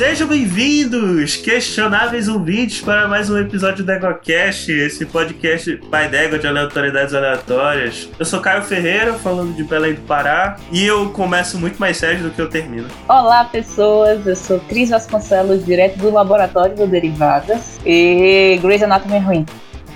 Sejam bem-vindos, questionáveis ouvintes, para mais um episódio do EgoCast, esse podcast pai d'égua de aleatoriedades aleatórias. Eu sou Caio Ferreira, falando de Belém do Pará, e eu começo muito mais sério do que eu termino. Olá, pessoas, eu sou Cris Vasconcelos, direto do Laboratório do Derivadas, e Grey's Anatomy é ruim.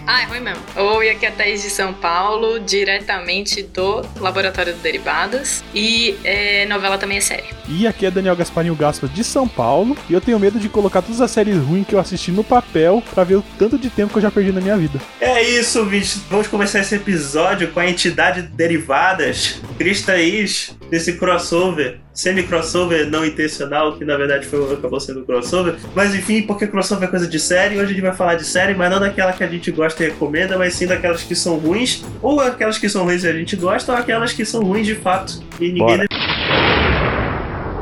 Ah, é ruim mesmo. Oi, aqui é a Thaís de São Paulo, diretamente do Laboratório de Derivadas. E é, novela também é série. E aqui é Daniel Gasparinho Gaspa de São Paulo. E eu tenho medo de colocar todas as séries ruins que eu assisti no papel pra ver o tanto de tempo que eu já perdi na minha vida. É isso, bicho. Vamos começar esse episódio com a entidade Derivadas, Cris Thaís, desse crossover semi-crossover não intencional, que na verdade foi, acabou sendo crossover. Mas enfim, porque crossover é coisa de série, hoje a gente vai falar de série, mas não daquela que a gente gosta e recomenda, mas sim daquelas que são ruins, ou aquelas que são ruins e a gente gosta, ou aquelas que são ruins de fato. E ninguém. Bora.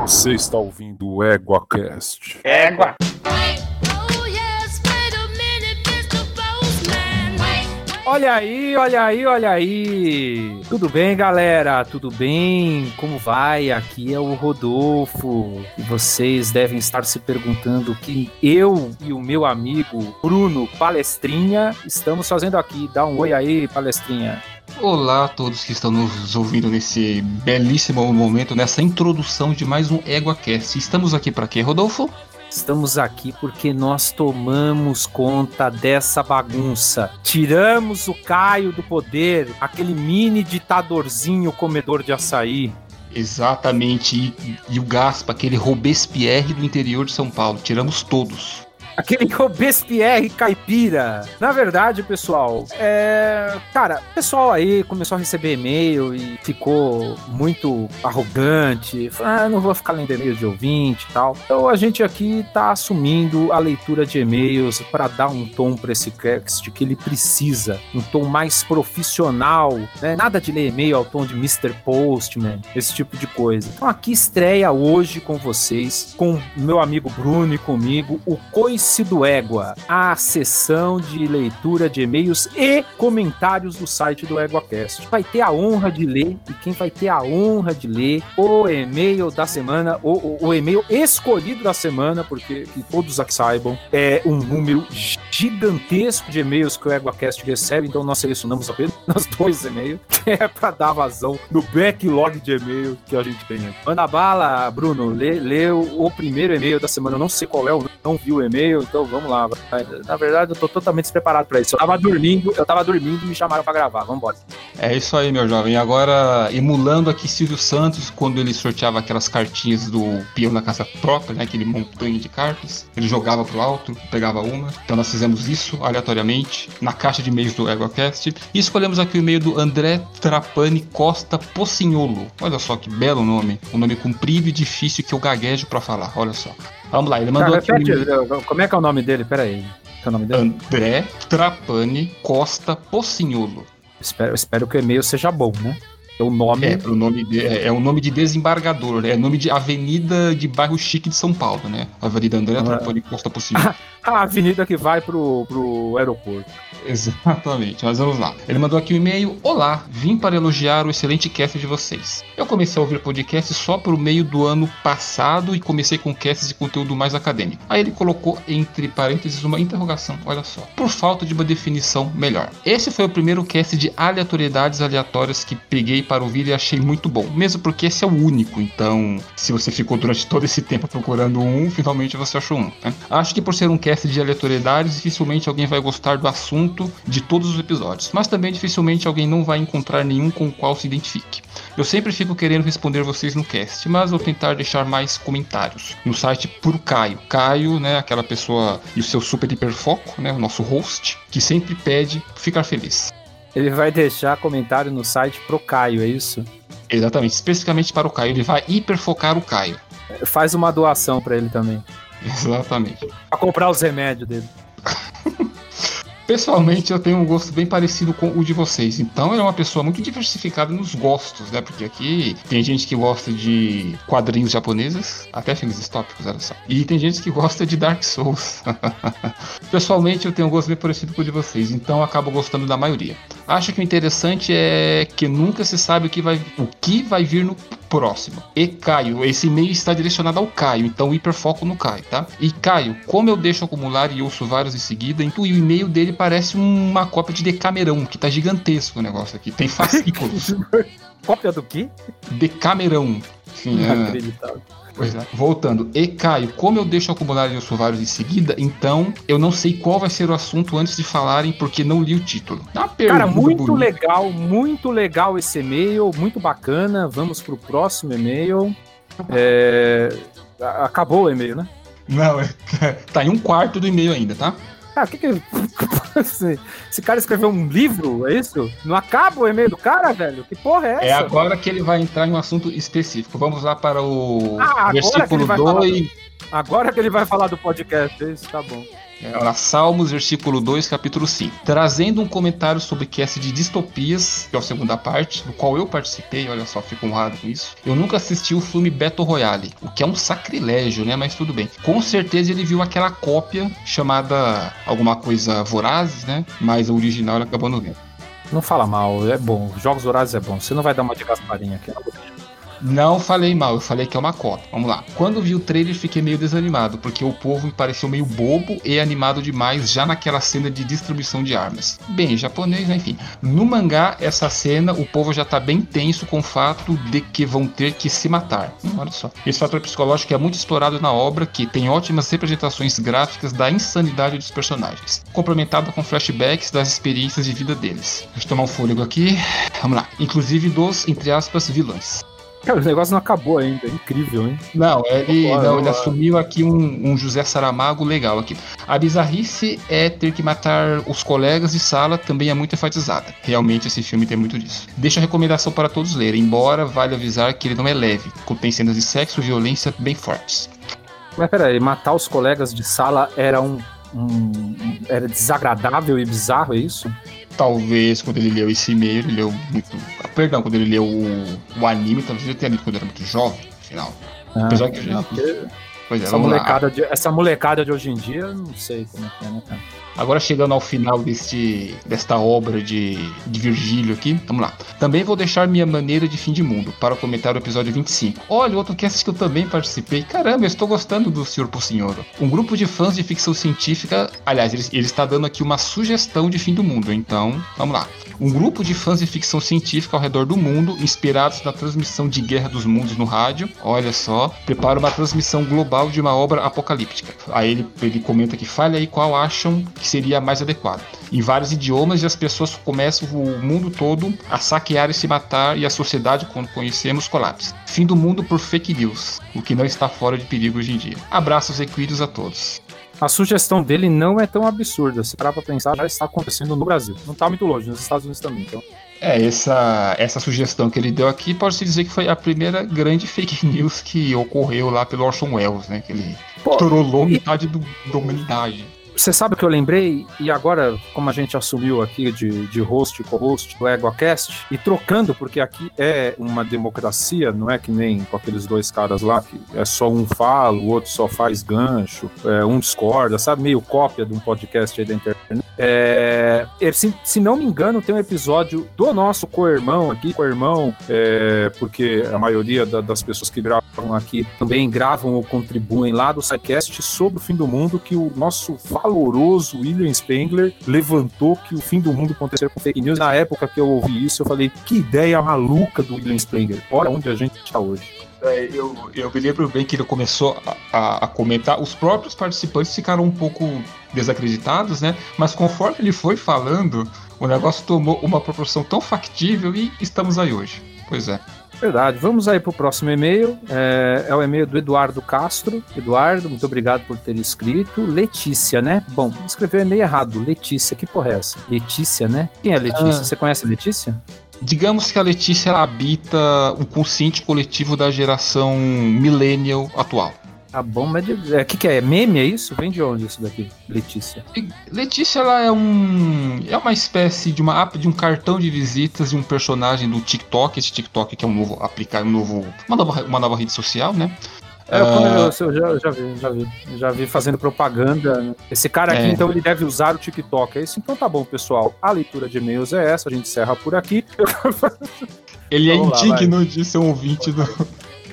Você está ouvindo o EguaCast. Égua! Olha aí, olha aí, olha aí. Tudo bem, galera? Tudo bem? Como vai? Aqui é o Rodolfo. E vocês devem estar se perguntando o que eu e o meu amigo Bruno Palestrinha estamos fazendo aqui. Dá um oi aí, Palestrinha. Olá a todos que estão nos ouvindo nesse belíssimo momento, nessa introdução de mais um EguaCast. Estamos aqui para quê, Rodolfo? Estamos aqui porque nós tomamos conta dessa bagunça. Tiramos o Caio do poder, aquele mini ditadorzinho comedor de açaí. Exatamente, e, e o Gaspa, aquele Robespierre do interior de São Paulo. Tiramos todos. Aquele Robespierre caipira. Na verdade, pessoal, é. Cara, o pessoal aí começou a receber e-mail e ficou muito arrogante. Ah, não vou ficar lendo e-mails de ouvinte e tal. Então a gente aqui tá assumindo a leitura de e-mails para dar um tom para esse cast que ele precisa. Um tom mais profissional, né? Nada de ler e-mail ao tom de Mr. Postman, esse tipo de coisa. Então aqui estreia hoje com vocês, com meu amigo Bruno e comigo, o Cois Do Égua, a sessão de leitura de e-mails e comentários do site do EguaCast. Vai ter a honra de ler, e quem vai ter a honra de ler o e-mail da semana, o, o, o e-mail escolhido da semana, porque que todos aqui saibam, é um número gigantesco de e-mails que o EguaCast recebe, então nós selecionamos apenas dois e-mails, que é para dar vazão no backlog de e-mail que a gente tem. Manda bala, Bruno, lê, lê o, o primeiro e-mail da semana, eu não sei qual é, eu não vi o e-mail, então vamos lá. Na verdade, eu tô totalmente despreparado para isso. Eu tava dormindo, eu tava dormindo e me chamaram para gravar. Vamos embora. É isso aí, meu jovem. Agora, emulando aqui Silvio Santos, quando ele sorteava aquelas cartinhas do peão na casa própria, né? Aquele montanha de cartas. Ele jogava pro alto, pegava uma. Então nós fizemos isso aleatoriamente na caixa de e-mails do EgoCast. E escolhemos aqui o e-mail do André Trapani Costa Pocinholo. Olha só que belo nome. Um nome comprido e difícil que eu gaguejo para falar. Olha só. Vamos lá, ele mandou aqui. Um... Como é que é o nome dele? Pera aí. É o nome dele? André Trapani Costa Pocinholo. Espero, espero que o e-mail seja bom, né? O nome. É, o nome de, é, é o nome de desembargador, é nome de avenida de bairro chique de São Paulo, né? Avenida André ah, Trapani Costa Pocinolo. a avenida que vai pro, pro aeroporto. Exatamente, mas vamos lá. Ele mandou aqui um e-mail: Olá, vim para elogiar o excelente cast de vocês. Eu comecei a ouvir podcast só por meio do ano passado e comecei com casts de conteúdo mais acadêmico. Aí ele colocou entre parênteses uma interrogação, olha só. Por falta de uma definição melhor. Esse foi o primeiro cast de aleatoriedades aleatórias que peguei para ouvir e achei muito bom, mesmo porque esse é o único. Então, se você ficou durante todo esse tempo procurando um, finalmente você achou um. Né? Acho que por ser um cast de aleatoriedades, dificilmente alguém vai gostar do assunto de todos os episódios, mas também dificilmente alguém não vai encontrar nenhum com o qual se identifique. Eu sempre fico querendo responder vocês no cast, mas vou tentar deixar mais comentários no site por Caio. Caio, né, aquela pessoa e o seu super hiperfoco, né, o nosso host, que sempre pede ficar feliz. Ele vai deixar comentário no site pro Caio, é isso? Exatamente, especificamente para o Caio. Ele vai hiperfocar o Caio. Faz uma doação para ele também. Exatamente. Pra comprar os remédios dele. Pessoalmente, eu tenho um gosto bem parecido com o de vocês. Então, ele é uma pessoa muito diversificada nos gostos, né? Porque aqui tem gente que gosta de quadrinhos japoneses, até filmes distópicos, olha só. E tem gente que gosta de Dark Souls. Pessoalmente, eu tenho um gosto bem parecido com o de vocês, então acabo gostando da maioria. Acho que o interessante é que nunca se sabe o que vai, o que vai vir no próximo. E Caio, esse e-mail está direcionado ao Caio, então hiperfoco no Caio, tá? E Caio, como eu deixo acumular e ouço vários em seguida, então, e o e-mail dele parece uma cópia de Decamerão, que tá gigantesco o negócio aqui. Tem fascículos. Cópia do quê? Decamerão. Enfim, é... Inacreditável. Pois é. Voltando. E Caio, como eu deixo acumular e ouço vários em seguida, então eu não sei qual vai ser o assunto antes de falarem, porque não li o título. Uma Cara, muito bonita. legal, muito legal esse e-mail, muito bacana. Vamos pro próximo e-mail. É, Acabou o e-mail, né? Não, é... tá em um quarto do e-mail ainda, tá? Ah, o que que. esse, esse cara escreveu um livro, é isso? Não acaba o e-mail do cara, velho? Que porra é essa? É agora que ele vai entrar em um assunto específico. Vamos lá para o Ah, agora que versículo ele vai falar 2. Agora que ele vai falar do podcast, é isso, tá bom. É, Salmos, versículo 2, capítulo 5. Trazendo um comentário sobre cast de distopias, que é a segunda parte, do qual eu participei, olha só, fico honrado com isso. Eu nunca assisti o filme Battle Royale, o que é um sacrilégio, né? Mas tudo bem. Com certeza ele viu aquela cópia chamada alguma coisa Vorazes, né? Mas a original ele acabou não vendo. Não fala mal, é bom. Jogos Horazes é bom. Você não vai dar uma de Gasparinha aqui. Não falei mal, eu falei que é uma cópia. Vamos lá. Quando vi o trailer, fiquei meio desanimado, porque o povo me pareceu meio bobo e animado demais já naquela cena de distribuição de armas. Bem, japonês, né, enfim. No mangá, essa cena, o povo já tá bem tenso com o fato de que vão ter que se matar. Hum, olha só. Esse fator psicológico é muito explorado na obra, que tem ótimas representações gráficas da insanidade dos personagens, complementada com flashbacks das experiências de vida deles. Deixa eu tomar um fôlego aqui. Vamos lá. Inclusive dos, entre aspas, vilões. Cara, o negócio não acabou ainda. É incrível, hein? Não, ele, não, ele assumiu aqui um, um José Saramago legal aqui. A bizarrice é ter que matar os colegas de sala também é muito enfatizada. Realmente esse filme tem muito disso. Deixa a recomendação para todos lerem, embora vale avisar que ele não é leve, contém cenas de sexo e violência bem fortes. Mas peraí, matar os colegas de sala era um. um- era desagradável e bizarro, é isso? Talvez quando ele leu esse e-mail, ele leu muito. Perdão, quando ele leu o, o anime, talvez ele tenha lido quando era muito jovem, afinal. Apesar que- não, porque Pois é, essa, lá. molecada de, essa molecada de hoje em dia, eu não sei como é que é, né, cara? Agora chegando ao final deste, desta obra de, de Virgílio aqui, vamos lá. Também vou deixar minha maneira de fim de mundo para comentar o episódio 25. Olha, outro cast que eu também participei. Caramba, eu estou gostando do Senhor por Senhor. Um grupo de fãs de ficção científica, aliás, ele, ele está dando aqui uma sugestão de fim do mundo, então vamos lá. Um grupo de fãs de ficção científica ao redor do mundo, inspirados na transmissão de Guerra dos Mundos no rádio, olha só, prepara uma transmissão global de uma obra apocalíptica. Aí ele, ele comenta que fale aí qual acham que seria mais adequada. Em vários idiomas e as pessoas começam o mundo todo a saquear e se matar e a sociedade, quando conhecemos, colapsa. Fim do mundo por fake news, o que não está fora de perigo hoje em dia. Abraços equídeos a todos. A sugestão dele não é tão absurda. Se parar pra pensar, já está acontecendo no Brasil. Não tá muito longe, nos Estados Unidos também. Então, É, essa, essa sugestão que ele deu aqui pode-se dizer que foi a primeira grande fake news que ocorreu lá pelo Orson Welles, né? Que ele Pô, trollou e- metade do, da humanidade. Você sabe o que eu lembrei? E agora, como a gente assumiu aqui de, de host co-host do EgoCast, e trocando, porque aqui é uma democracia, não é que nem com aqueles dois caras lá, que é só um fala, o outro só faz gancho, é, um discorda, sabe? Meio cópia de um podcast aí da internet. É, é, se, se não me engano, tem um episódio do nosso co-irmão aqui, co-irmão, é, porque a maioria da- das pessoas que gravam aqui também gravam ou contribuem lá do SciCast sobre o fim do mundo, que o nosso valoroso William Spengler levantou que o fim do mundo aconteceria com fake news. Na época que eu ouvi isso, eu falei, que ideia maluca do William Spengler. Olha onde a gente está hoje. É, eu, eu me lembro bem que ele começou a- a comentar. Os próprios participantes ficaram um pouco desacreditados, né? Mas conforme ele foi falando, o negócio tomou uma proporção tão factível e estamos aí hoje. Pois é. Verdade. Vamos aí pro próximo e-mail. É, é o e-mail do Eduardo Castro. Eduardo, muito obrigado por ter escrito. Letícia, né? Bom, escreveu e-mail errado. Letícia, que porra é essa? Letícia, né? Quem é Letícia? Ah. Você conhece a Letícia? Digamos que a Letícia habita o consciente coletivo da geração millennial atual. Tá bom, mas o é, que, que é? Meme, é isso? Vem de onde isso daqui, Letícia? Letícia ela é um é uma espécie de uma app de um cartão de visitas de um personagem do TikTok, esse TikTok que é um novo aplicativo, um novo uma nova, uma nova rede social, né? É, eu, Ah. eu, eu já, eu já vi, já vi. Já vi fazendo propaganda. né? Esse cara aqui, É. então, ele deve usar o TikTok. É isso? Então tá bom, pessoal. A leitura de e-mails é essa, a gente encerra por aqui. Ele é Vamos lá, indigno de ser um ouvinte do.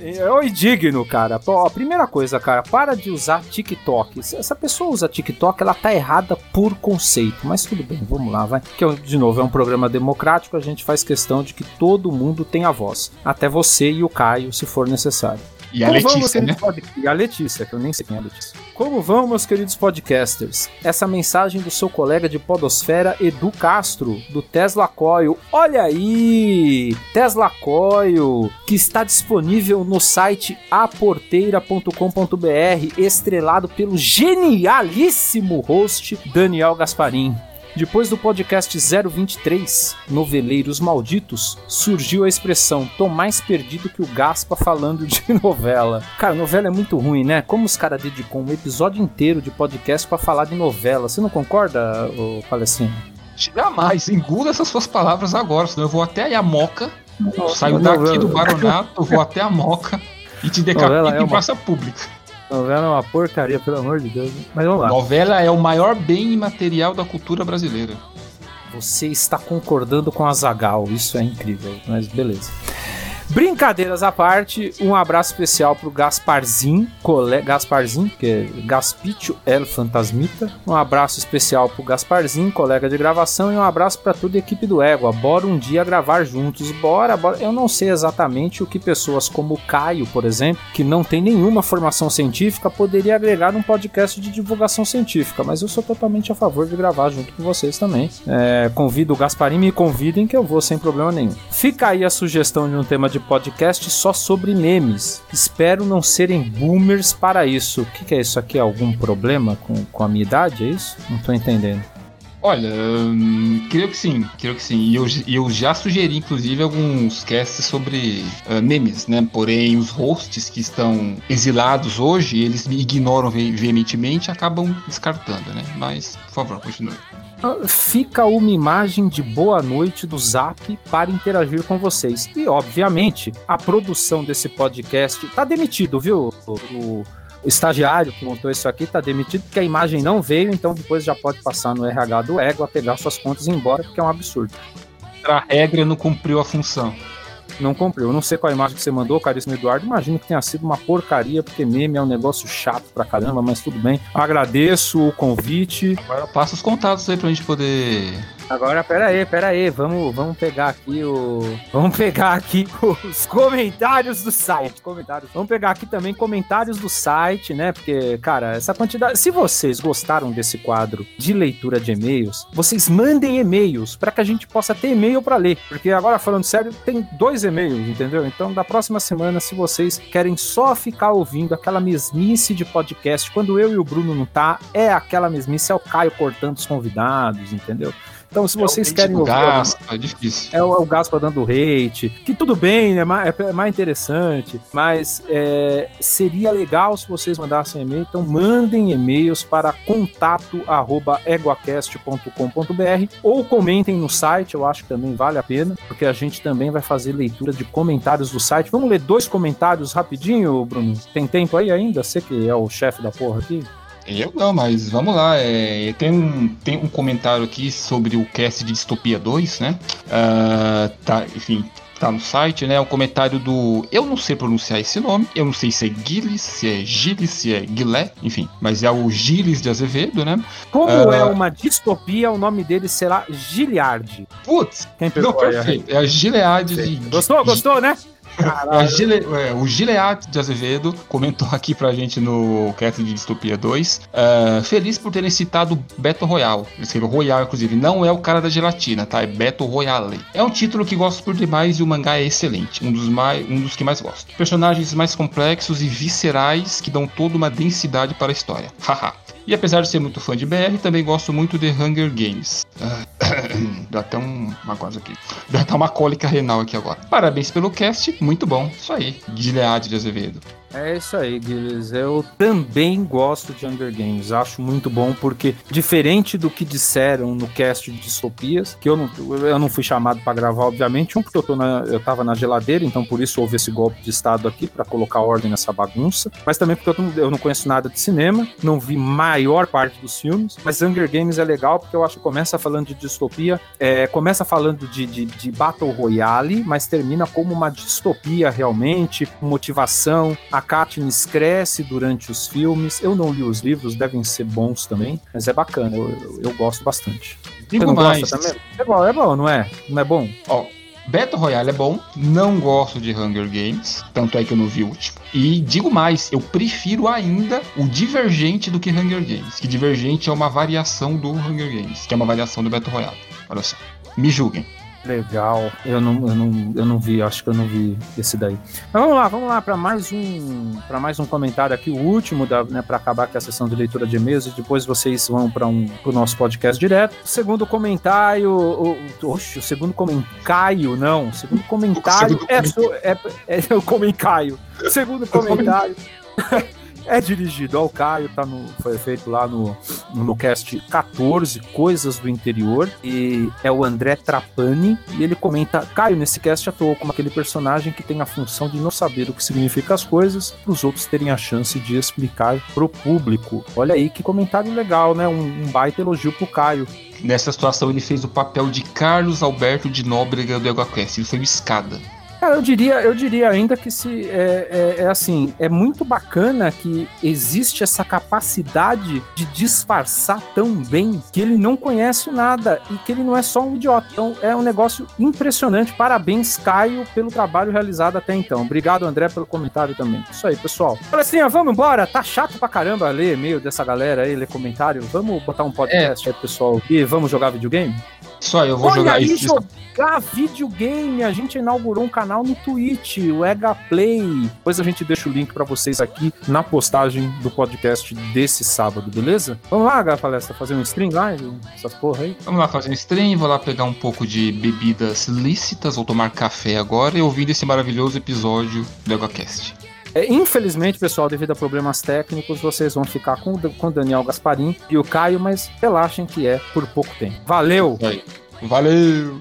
É o indigno, cara. Pô, a primeira coisa, cara, para de usar TikTok. Se essa pessoa usa TikTok, ela tá errada por conceito. Mas tudo bem, vamos lá, vai. Que, de novo, é um programa democrático, a gente faz questão de que todo mundo tenha voz. Até você e o Caio, se for necessário. E a Como vão, meus Letícia, né? queridos pod- E a Letícia, que eu nem sei quem é a Letícia. Como vão, meus queridos podcasters? Essa mensagem do seu colega de podosfera, Edu Castro, do Tesla Coil. Olha aí! Tesla Coil, que está disponível no site aporteira.com.br, estrelado pelo genialíssimo host Daniel Gasparim. Depois do podcast 023, Noveleiros Malditos, surgiu a expressão tô mais perdido que o Gaspa falando de novela. Cara, novela é muito ruim, né? Como os caras dedicam um episódio inteiro de podcast pra falar de novela. Você não concorda, ô Palestino? Jamais, engula essas suas palavras agora, senão eu vou até a Yamoca, saio daqui não. do Baronato, vou até a Moca e te Novela decapito é em uma- praça pública. Novela é uma porcaria, pelo amor de Deus. Mas vamos lá. Novela é o maior bem imaterial da cultura brasileira. Você está concordando com a Zagal, isso é incrível, mas beleza. Brincadeiras à parte, um abraço especial pro Gasparzinho, cole... Gasparzinho, que é Gaspítio El Fantasmita. Um abraço especial pro Gasparzinho, colega de gravação, e um abraço para toda a equipe do Égua. Bora um dia gravar juntos. Bora, bora. Eu não sei exatamente o que pessoas como o Caio, por exemplo, que não tem nenhuma formação científica, poderia agregar num podcast de divulgação científica, mas eu sou totalmente a favor de gravar junto com vocês também. É, convido o Gasparim, me convidem que eu vou sem problema nenhum. Fica aí a sugestão de um tema de podcast só sobre memes. Espero não serem boomers para isso. O que, que é isso aqui? Algum problema com, com a minha idade? É isso? Não tô entendendo. Olha, hum, creio que sim, creio que sim. E eu, eu já sugeri, inclusive, alguns casts sobre ah, memes, né? Porém, os hosts que estão exilados hoje, eles me ignoram ve- veementemente e acabam descartando, né? Mas, por favor, continue. Fica uma imagem de boa noite do Zap para interagir com vocês. E, obviamente, a produção desse podcast tá demitido, viu? O, o estagiário que montou isso aqui tá demitido porque a imagem não veio, então depois já pode passar no RH do Égua, pegar suas contas e ir embora, porque é um absurdo. A regra não cumpriu a função. Não cumpriu. Eu não sei qual a imagem que você mandou, caríssimo Eduardo. Imagino que tenha sido uma porcaria, porque meme é um negócio chato pra caramba, mas tudo bem. Agradeço o convite. Agora passa os contatos aí pra gente poder. Agora, pera aí, pera aí, vamos, vamos pegar aqui o... Vamos pegar aqui os comentários do site, comentários. Vamos pegar aqui também comentários do site, né, porque, cara, essa quantidade... Se vocês gostaram desse quadro de leitura de e-mails, vocês mandem e-mails para que a gente possa ter e-mail para ler, porque agora, falando sério, tem dois e-mails, entendeu? Então, da próxima semana, se vocês querem só ficar ouvindo aquela mesmice de podcast, quando eu e o Bruno não tá, é aquela mesmice, é o Caio cortando os convidados, entendeu? Então, se vocês querem ouvir. alguma- Gaspa, é difícil. É o, é o Gaspa dando hate, que tudo bem, né, ma- é mais interessante, mas é, seria legal se vocês mandassem e-mail, então mandem e-mails para contato@eguacast.com.br ou comentem no site, eu acho que também vale a pena, porque a gente também vai fazer leitura de comentários do site. Vamos ler dois comentários rapidinho, Bruno? Tem tempo aí ainda? Você que é o chefe da porra aqui? Eu não, mas vamos lá. é, tem, um, tem um comentário aqui sobre o cast de Distopia 2, né? Ah, tá, enfim, tá no site, né? Um comentário do. Eu não sei pronunciar esse nome. Eu não sei se é Gilles, se é Gilles, se é Guilé, enfim. Mas é o Gilles de Azevedo, né? Como Ah. é uma distopia, o nome dele será Giliard. Putz, Quem não, pegou aí? perfeito. É a Gilead de. Gostou? Gostou, né? Gile- é, o Gilead de Azevedo comentou aqui pra gente no cast de Distopia 2. ah, feliz por terem citado Battle Royale. Ele escreveu Royale, inclusive. Não é o cara da gelatina, tá? É Battle Royale. É um título que gosto por demais e o mangá é excelente. Um dos, mais, um dos que mais gosto. Personagens mais complexos e viscerais que dão toda uma densidade para a história. Haha. E apesar de ser muito fã de BR, também gosto muito de Hunger Games. Ah, Dá até um, uma coisa aqui. Dá até uma cólica renal aqui agora. Parabéns pelo cast, muito bom. Isso aí. Gilead de Azevedo. É isso aí, Guilherme. Eu também gosto de Hunger Games. Acho muito bom, porque, diferente do que disseram no cast de distopias, que eu não, eu não fui chamado para gravar, obviamente, um, porque eu, tô na, eu tava na geladeira, então por isso houve esse golpe de estado aqui, para colocar ordem nessa bagunça, mas também porque eu não, eu não conheço nada de cinema, não vi maior parte dos filmes, mas Hunger Games é legal porque eu acho que começa falando de distopia, é, começa falando de, de, de Battle Royale, mas termina como uma distopia realmente, motivação, a Katniss cresce durante os filmes. Eu não li os livros, devem ser bons também, mas é bacana, eu, eu, eu gosto bastante. Digo Você não mais. gosta também? É bom, é bom, não é? Não é bom? Ó, Battle Royale é bom, não gosto de Hunger Games, tanto é que eu não vi o último. E digo mais, eu prefiro ainda o Divergente do que Hunger Games, que Divergente é uma variação do Hunger Games, que é uma variação do Battle Royale. Olha só, me julguem. Legal. Eu não, eu não, eu não vi, acho que eu não vi esse daí. Mas vamos lá, vamos lá para mais um, para mais um comentário aqui, o último da, né, para acabar com a sessão de leitura de e-mails e depois vocês vão para um pro nosso podcast direto. Segundo comentário, o, oxe, o segundo comentário, não, o segundo comentário segundo é, so- é, é, é o comentário. Segundo comentário. É dirigido ao Caio, tá no, foi feito lá no, no cast 14, Coisas do Interior, e é o André Trapani, e ele comenta, Caio, nesse cast atuou como aquele personagem que tem a função de não saber o que significa as coisas, para os outros terem a chance de explicar pro público. Olha aí que comentário legal, né? Um, um baita elogio pro Caio. Nessa situação ele fez o papel de Carlos Alberto de Nóbrega do EgoQuest, ele foi o escada. Cara, eu diria, eu diria ainda que se é, é- é assim, é muito bacana que existe essa capacidade de disfarçar tão bem que ele não conhece nada e que ele não é só um idiota. Então é um negócio impressionante. Parabéns, Caio, pelo trabalho realizado até então. Obrigado, André, pelo comentário também. Isso aí, pessoal. Palestrinha, vamos embora. Tá chato pra caramba ler e-mail dessa galera aí, ler comentário. Vamos botar um podcast aí, pessoal, e vamos jogar videogame? Só eu vou Olha jogar aí, isso. jogar videogame. A gente inaugurou um canal no Twitch, o Ega Play. Depois a gente deixa o link pra vocês aqui na postagem do podcast desse sábado, beleza? Vamos lá, H Palestra, fazer um stream lá, essas porra aí. Vamos lá fazer um stream, vou lá pegar um pouco de bebidas lícitas, vou tomar café agora e ouvir esse maravilhoso episódio do EgoCast. É, infelizmente, pessoal, devido a problemas técnicos, vocês vão ficar com, o- com o Daniel Gasparim e o Caio, mas relaxem que é por pouco tempo. Valeu! Aí. Valeu!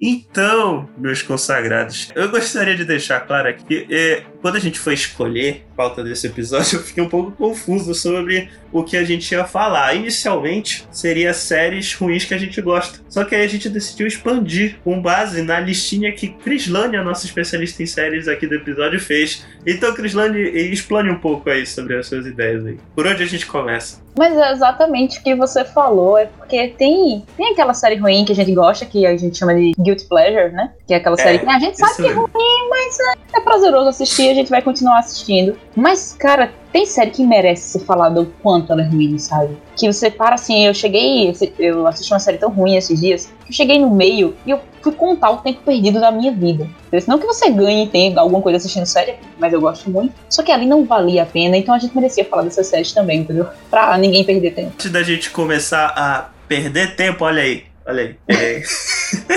Então, meus consagrados, eu gostaria de deixar claro aqui que eh, quando a gente foi escolher a pauta desse episódio, eu fiquei um pouco confuso sobre o que a gente ia falar. Inicialmente, seria séries ruins que a gente gosta. Só que aí a gente decidiu expandir com base na listinha que Crislane, a nossa especialista em séries aqui do episódio, fez. Então, Crislane, explane um pouco aí sobre as suas ideias aí. Por onde a gente começa? Mas é exatamente o que você falou, é porque tem, tem aquela série ruim que a gente gosta, que a gente chama de Guilty Pleasure, né? Que é aquela série que a gente sabe que é ruim, mas é, é prazeroso assistir, a gente vai continuar assistindo. Mas, cara, tem série que merece ser falada o quanto ela é ruim, sabe? Que você para assim, eu cheguei, eu assisti uma série tão ruim esses dias, que eu cheguei no meio e eu fui contar o tempo perdido da minha vida. Não que você ganhe tempo, alguma coisa assistindo série, mas eu gosto muito. Só que ali não valia a pena, então a gente merecia falar dessas séries também, entendeu? Pra ninguém perder tempo. Antes da gente começar a perder tempo, olha aí. Olha aí. olha aí.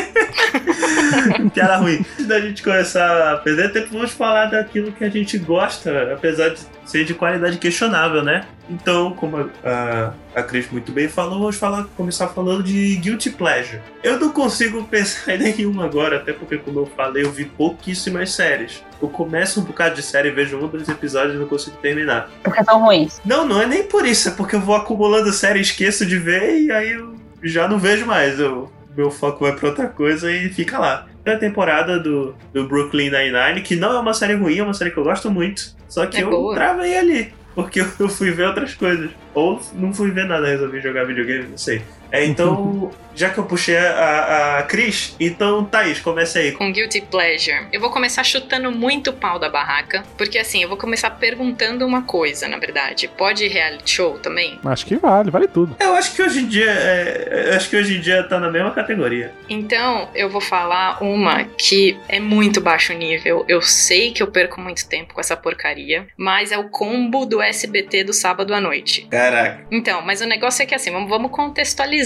Piada ruim. Antes da gente começar a perder tempo, vamos falar daquilo que a gente gosta, apesar de ser de qualidade questionável, né? Então, como a, a Cris muito bem falou, vamos falar, começar falando de Guilty Pleasure. Eu não consigo pensar em nenhuma agora, até porque, como eu falei, eu vi pouquíssimas séries. Eu começo um bocado de série, vejo um, dois episódios e não consigo terminar. Porque são ruins. Não, não é nem por isso, é porque eu vou acumulando série, esqueço de ver e aí eu já não vejo mais. Eu, meu foco vai pra outra coisa e fica lá. A temporada do, do Brooklyn Nine-Nine, que não é uma série ruim, é uma série que eu gosto muito. Só que É eu boa. travei ali, porque eu fui ver outras coisas. Ou não fui ver nada, resolvi jogar videogame, não sei. É, então, já que eu puxei a, a Cris, então, Thaís, comece aí. Com Guilty Pleasure. Eu vou começar chutando muito o pau da barraca, porque assim, eu vou começar perguntando uma coisa, na verdade. Pode ir reality show também? Acho que vale, vale tudo. Eu acho que hoje em dia, é, eu acho que hoje em dia tá na mesma categoria. Então, eu vou falar uma que é muito baixo nível. Eu sei que eu perco muito tempo com essa porcaria, mas é o combo do SBT do sábado à noite. Caraca. Então, mas o negócio é que assim, vamos, vamos contextualizar.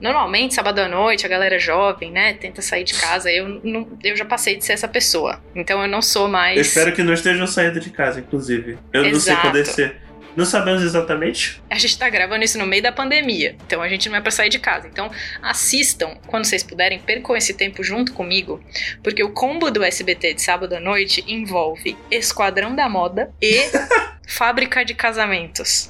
Normalmente, sábado à noite, a galera jovem, né, tenta sair de casa. Eu, não, eu já passei de ser essa pessoa. Então eu não sou mais. Eu espero que não estejam saindo de casa, inclusive. Eu não sei Exato. quando ser. Não sabemos exatamente. A gente tá gravando isso no meio da pandemia, então a gente não é pra sair de casa. Então assistam, quando vocês puderem, percam esse tempo junto comigo, porque o combo do SBT de sábado à noite envolve Esquadrão da Moda e Fábrica de Casamentos.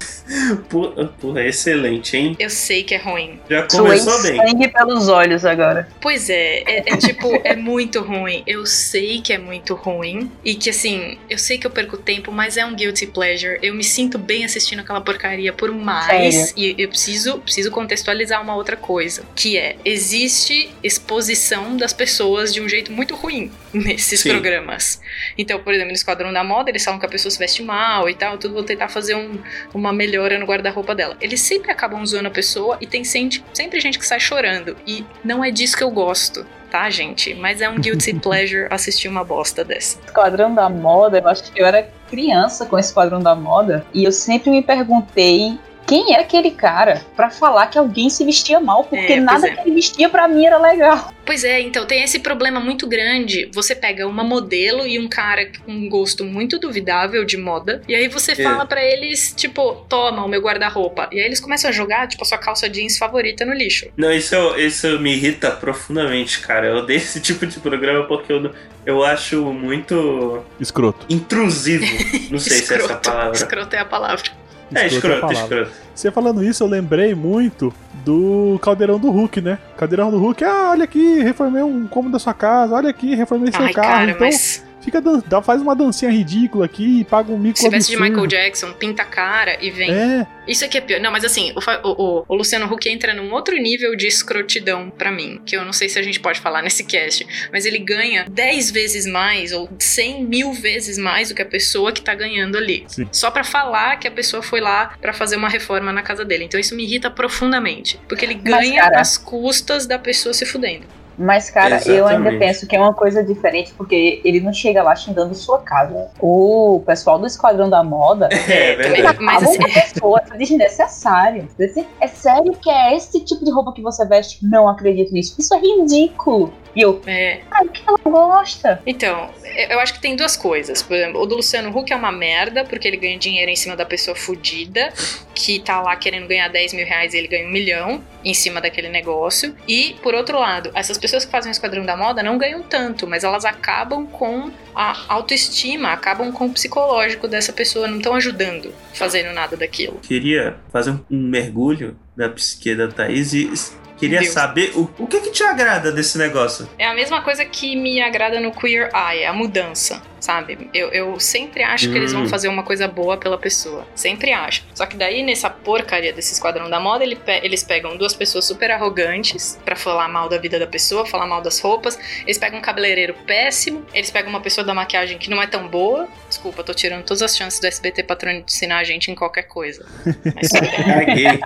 Porra, porra, excelente, hein? Eu sei que é ruim. Já Suei começou bem. sangue pelos olhos agora. Pois é, é, é tipo, é muito ruim. Eu sei que é muito ruim. E que assim, eu sei que eu perco tempo, mas é um guilty pleasure. Eu me sinto bem assistindo aquela porcaria por mais. Sério? E eu preciso, preciso contextualizar uma outra coisa. Que é, existe exposição das pessoas de um jeito muito ruim nesses Sim. programas. Então, por exemplo, no Esquadrão da Moda, eles falam que a pessoa se veste mal e tal, tudo vou tentar fazer um- uma melhora no guarda-roupa dela. Eles sempre acabam zoando a pessoa e tem sempre, sempre gente que sai chorando. E não é disso que eu gosto, tá, gente? Mas é um guilty pleasure assistir uma bosta dessa. Esquadrão da Moda, eu acho que eu era criança com o Esquadrão da Moda e eu sempre me perguntei quem é aquele cara pra falar que alguém se vestia mal, porque É, nada é. que ele vestia pra mim era legal. Pois é, então tem esse problema muito grande. Você pega uma modelo e um cara com um gosto muito duvidável de moda, e aí você fala pra eles, tipo, toma o meu guarda-roupa. E aí eles começam a jogar, tipo, a sua calça jeans favorita no lixo. Não, isso, isso me irrita profundamente, cara. Eu odeio esse tipo de programa porque eu, eu acho muito Escroto. intrusivo. Não sei se é essa palavra. Escroto é a palavra. É, a escroto, palavra. escroto. Você falando isso, eu lembrei muito do Caldeirão do Hulk, né? Caldeirão do Hulk, ah, olha aqui, reformei um cômodo da sua casa, olha aqui, reformei seu Ai, carro. cara, então, mas fica dan- dá, faz uma dancinha ridícula aqui e paga um mico se veste de. Michael Jackson, pinta a cara e vem. É, Isso aqui é pior. Não, mas assim, o, o- o- o Luciano Huck entra num outro nível de escrotidão pra mim, que eu não sei se a gente pode falar nesse cast, mas ele ganha 10 vezes mais ou 100 mil vezes mais do que a pessoa que tá ganhando ali. Sim. Só pra falar que a pessoa foi lá pra fazer uma reforma na casa dele. Então isso me irrita profundamente, porque ele Mas, ganha cara- às custas da pessoa se fudendo. Mas, cara, eu ainda Exatamente. penso que é uma coisa diferente, porque ele não chega lá xingando sua casa. O pessoal do Esquadrão da Moda É, também, verdade. mas assim, pessoa, é desnecessário. Assim, É sério que é esse tipo de roupa que você veste? Não acredito nisso. Isso é ridículo. E eu, é, cara, o que ela gosta? Então, eu acho que tem duas coisas. Por exemplo, o do Luciano Huck é uma merda, porque ele ganha dinheiro em cima da pessoa fudida, que tá lá querendo ganhar 10 mil reais e ele ganha um milhão em cima daquele negócio. E, por outro lado, essas pessoas que fazem o Esquadrão da Moda não ganham tanto, mas elas acabam com a autoestima, acabam com o psicológico dessa pessoa, não estão ajudando fazendo nada daquilo. Queria fazer um, mergulho da psique da Thaís e queria Deus. saber o, o que que te agrada desse negócio. É a mesma coisa que me agrada no Queer Eye, a mudança, sabe? Eu, eu sempre acho que eles vão Hum. fazer uma coisa boa pela pessoa. Sempre acho. Só que daí, nessa porcaria desse esquadrão da moda, ele pe- eles pegam duas pessoas super arrogantes pra falar mal da vida da pessoa, falar mal das roupas. Eles pegam um cabeleireiro péssimo. Eles pegam uma pessoa da maquiagem que não é tão boa. Desculpa, tô tirando todas as chances do SBT patrocinar a gente em qualquer coisa. Mas. Caguei.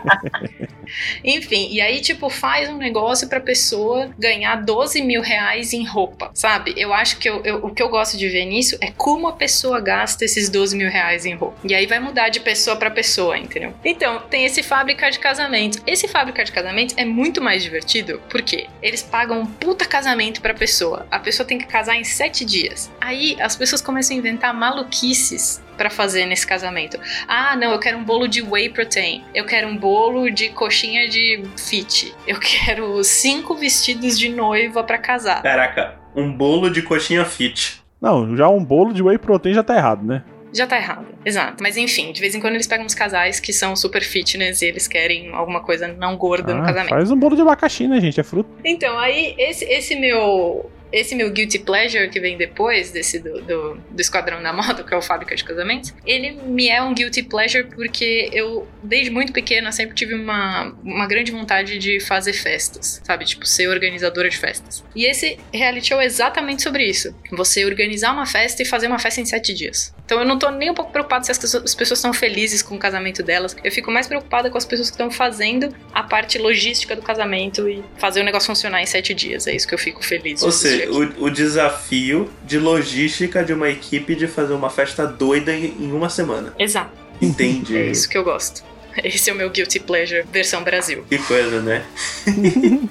Enfim, e aí, tipo, faz um negócio pra pessoa ganhar 12 mil reais em roupa, sabe? Eu acho que eu, eu- o que eu gosto de ver nisso é como a pessoa gasta esses 12 mil reais em roupa. E aí vai mudar de pessoa pra pessoa, entendeu? Então, tem esse fábrica de casamentos. Esse fábrica de casamentos é muito mais divertido, porque eles pagam um puta casamento pra pessoa. A pessoa tem que casar em sete dias. Aí as pessoas começam a inventar maluquices pra fazer nesse casamento. Ah, não, eu quero um bolo de whey protein. Eu quero um bolo de coxinha de fit. Eu quero cinco vestidos de noiva pra casar. Caraca, um bolo de coxinha fit. não, já um bolo de whey protein já tá errado, né? Já tá errado, exato. Mas enfim, de vez em quando eles pegam uns casais que são super fitness e eles querem alguma coisa não gorda no Ah, casamento. faz um bolo de abacaxi, né, gente? É fruta. Então, aí, esse, esse meu. Esse meu guilty pleasure que vem depois desse do, do, do Esquadrão da Moda, que é o Fábrica de Casamentos, ele me é um guilty pleasure porque eu, desde muito pequena, sempre tive uma, uma grande vontade de fazer festas, sabe? Tipo, ser organizadora de festas. E esse reality show é exatamente sobre isso. Você organizar uma festa e fazer uma festa em sete dias. Então eu não tô nem um pouco preocupada se as pessoas, as pessoas estão felizes com o casamento delas. Eu fico mais preocupada com as pessoas que estão fazendo a parte logística do casamento e fazer o negócio funcionar em sete dias. É isso que eu fico feliz. Ou seja, o, o desafio de logística de uma equipe de fazer uma festa doida em, em uma semana. Exato. Entendi. É isso que eu gosto. Esse é o meu Guilty Pleasure, versão Brasil. Que coisa, né?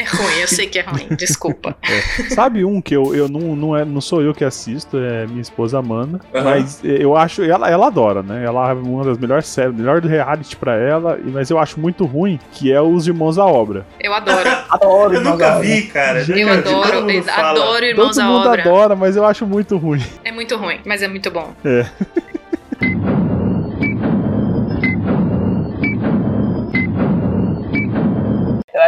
É ruim, eu sei que é ruim, desculpa. Sabe um que eu, eu não, não, é, não sou eu que assisto, é minha esposa Amanda. Aham. Mas eu acho. Ela, ela adora, né? Ela é uma das melhores séries, melhor do reality pra ela. Mas eu acho muito ruim que é Os Irmãos à Obra. Eu adoro. Adoro. Eu nunca vi, cara. Eu. Todo adoro, mundo eu fala. adoro Irmãos Todo à mundo Obra. adora, mas eu acho muito ruim. É muito ruim, mas é muito bom. É.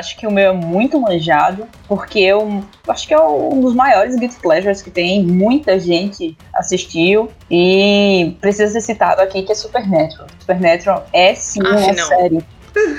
acho que o meu é muito manjado, porque eu acho que é um dos maiores Guilty Pleasures que tem. Muita gente assistiu e precisa ser citado aqui que é Supernatural. Supernatural é sim Ah, uma não. série.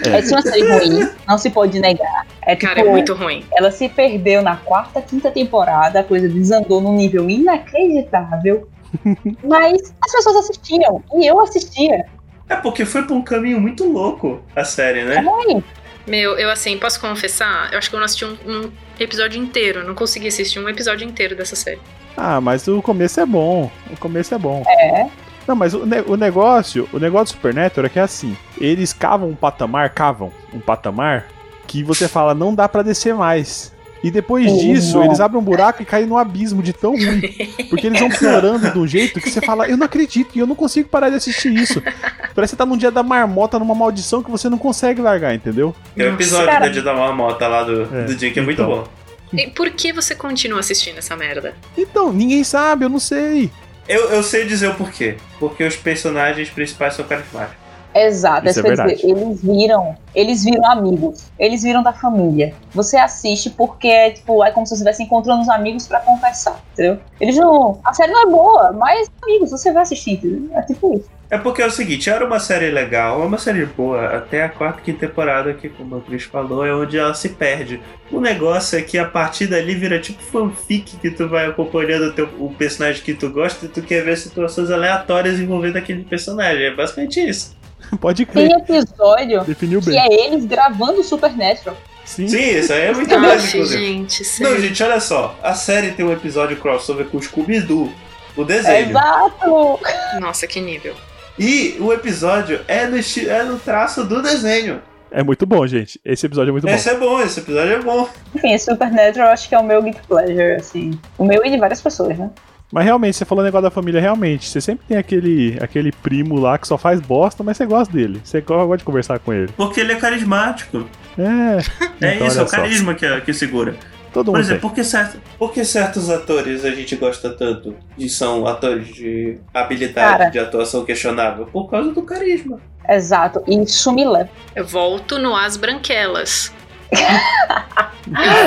É. sim uma série ruim, não se pode negar. É Cara, tipo, é muito ruim. ela se perdeu na quarta, quinta temporada, a coisa desandou num nível inacreditável. Mas as pessoas assistiam, e eu assistia. É porque foi pra um caminho muito louco a série, né? Também. Meu, eu assim, posso confessar? Eu acho que eu não assisti um, um episódio inteiro. eu Não consegui assistir um episódio inteiro dessa série. Ah, mas o começo é bom. O começo é bom. É. Não, mas o, ne- o negócio, o negócio do Supernatural é que é assim, eles cavam um patamar, cavam um patamar que você fala, não dá pra descer mais. E depois Uhum. disso, eles abrem um buraco e caem no abismo de tão ruim. Porque eles vão piorando de um jeito que você fala, eu não acredito, e eu não consigo parar de assistir isso. Parece que você tá num dia da marmota, numa maldição que você não consegue largar, entendeu? Tem um episódio da Dia da Marmota lá do, É, do dia que é muito então. bom. E por que você continua assistindo essa merda? Então, ninguém sabe, eu não sei. Eu, eu sei dizer o porquê. Porque os personagens principais são carismáticos. Exato, Isso é quer dizer, verdade. eles viram, eles viram amigos, eles viram da família. Você assiste porque é tipo, é como se você estivesse encontrando os amigos pra conversar, entendeu? Eles não. A série não é boa, mas amigos, você vai assistir, entendeu? É tipo isso. É porque é o seguinte, era uma série legal, é uma série boa, até a quarta quinta temporada, que como a Cris falou, é onde ela se perde. O negócio é que a partir dali vira tipo fanfic que tu vai acompanhando o, teu, o personagem que tu gosta e tu quer ver situações aleatórias envolvendo aquele personagem. É basicamente isso. Pode Tem crer. episódio Definiu que bem. é eles gravando o Supernatural. Sim. Sim, isso aí é muito Ai, inclusive. gente, Não, sério. gente, olha só. A série tem um episódio crossover com o Scooby-Doo, o desenho. Exato! Nossa, que nível. E o episódio é no, é no traço do desenho. É muito bom, gente. Esse episódio é muito bom. Esse é bom, esse episódio é bom. Enfim, Supernatural eu acho que é o meu guilty pleasure, assim. O meu e de várias pessoas, né? Mas realmente, você falou o negócio da família, realmente. Você sempre tem aquele, aquele primo lá que só faz bosta, mas você gosta dele. Você gosta de conversar com ele. Porque ele é carismático. É. É então, isso, é o carisma que, que segura. Todo Por mundo exemplo, por que, certo, por que certos atores a gente gosta tanto e são atores de habilidade Cara. de atuação questionável? Por causa do carisma. Exato. E isso me leva. Eu volto no As Branquelas.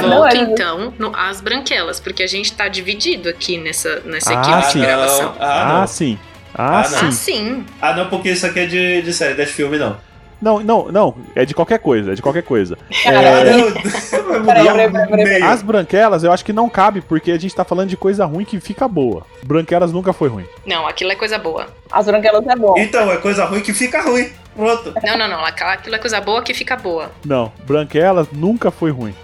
Volto é- então no As Branquelas, porque a gente tá dividido aqui nessa, nessa Ah, equipe sim. de gravação. Ah, não. Ah, sim. Ah, Ah, sim. Ah, sim. Ah, não, porque isso aqui é de, de série, não é de filme, não. Não, não, não. É de qualquer coisa, é de qualquer coisa. As branquelas eu acho que não cabe, porque a gente tá falando de coisa ruim que fica boa. Branquelas nunca foi ruim. Não, aquilo é coisa boa. as branquelas é bom. Então, é coisa ruim que fica ruim. Pronto. Não, não, não. Aquilo é coisa boa que fica boa. Não, branquelas nunca foi ruim.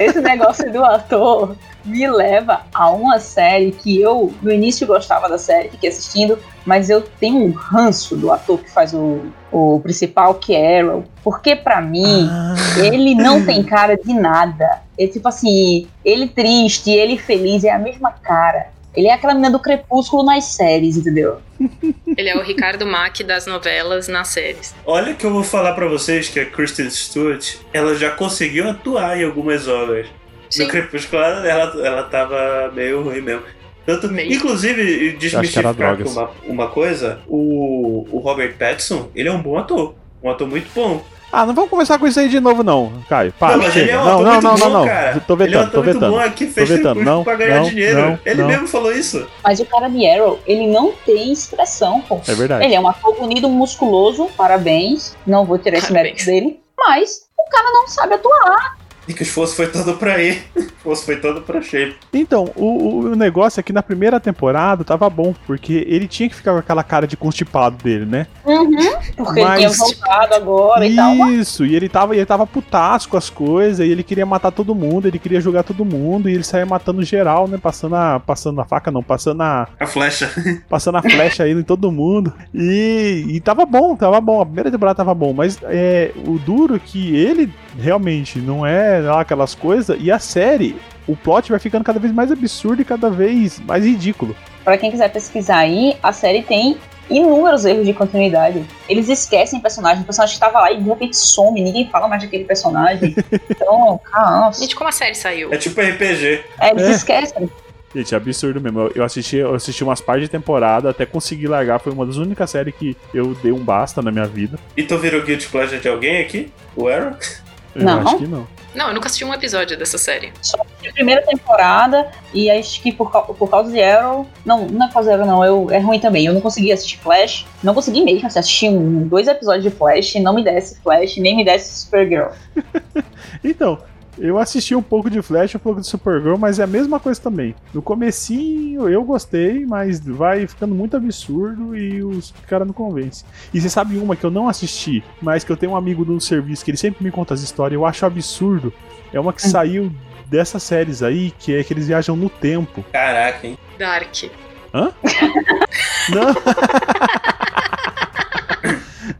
Esse negócio do ator me leva a uma série que eu no início gostava da série, fiquei assistindo, mas eu tenho um ranço do ator que faz o, o principal, que é Arrow. Porque pra mim, ele não tem cara de nada. É tipo assim, ele triste, ele feliz, é a mesma cara. Ele é aquela menina do crepúsculo nas séries, entendeu? Ele é o Ricardo Mack das novelas nas séries. Olha que eu vou falar pra vocês que a Kristen Stewart, ela já conseguiu atuar em algumas obras. Sim. No Crepúsculo, ela, ela, tava meio ruim mesmo. Tanto, Meio. Inclusive, desmistificar uma, uma coisa, o, o Robert Pattinson, ele é um bom ator. Um ator muito bom. Ah, não vamos começar com isso aí de novo, não, Caio. Para, não, mas ele chega. é um não, não, não, bom, não, não. cara. Tô ele é um vetando, tô muito vetando. bom que fez Tô vetando. Não, pra ganhar não, dinheiro. não, ele não. mesmo falou isso. Mas o cara de Arrow, ele não tem expressão, pô. É verdade. Ele é um ator bonito, musculoso, parabéns. Não vou tirar esse Parabéns. mérito dele. Mas o cara não sabe atuar. E que o esforço foi todo pra ir. O esforço foi todo pra Shape. Então, o, o negócio é que na primeira temporada tava bom, porque ele tinha que ficar com aquela cara de constipado dele, né? Uhum, porque Mas- ele tinha voltado agora e tal. Isso, e ele tava, ele tava putaço com as coisas, e ele queria matar todo mundo, ele queria jogar todo mundo, e ele saía matando geral, né? Passando a, passando a faca, não, passando a, A flecha. passando a flecha aí em todo mundo. E, e tava bom, tava bom. A primeira temporada tava bom, mas é, o duro é que ele realmente não é lá aquelas coisas, e a série, o plot vai ficando cada vez mais absurdo e cada vez mais ridículo. Pra quem quiser pesquisar aí, a série tem inúmeros erros de continuidade. Eles esquecem personagem, o personagem que tava lá e de repente some, ninguém fala mais daquele personagem. Então, nossa. Gente, como a série saiu? É tipo RPG. É, eles É. esquecem. Gente, é absurdo mesmo. Eu, assisti, eu assisti umas partes de temporada até conseguir largar. Foi uma das únicas séries que eu dei um basta na minha vida. E tu virou Guilty Pleasure de alguém aqui? O Aaron? Eu Não. acho que não. Não, eu nunca assisti um episódio dessa série. Só assisti a primeira temporada e acho que por, por causa de Arrow. Não, não é por causa de Arrow, não. Eu, é ruim também. Eu não consegui assistir Flash. Não consegui mesmo assim, assistir um, dois episódios de Flash. Não me desse Flash, nem me desse Supergirl. Então, eu assisti um pouco de Flash, um pouco de Supergirl, mas é a mesma coisa também. No comecinho eu gostei, mas vai ficando muito absurdo e os caras não convencem. E você sabe uma que eu não assisti, mas que eu tenho um amigo do serviço que ele sempre me conta as histórias, eu acho absurdo. É uma que saiu dessas séries aí, que é que eles viajam no tempo. Caraca, hein? Dark. Não.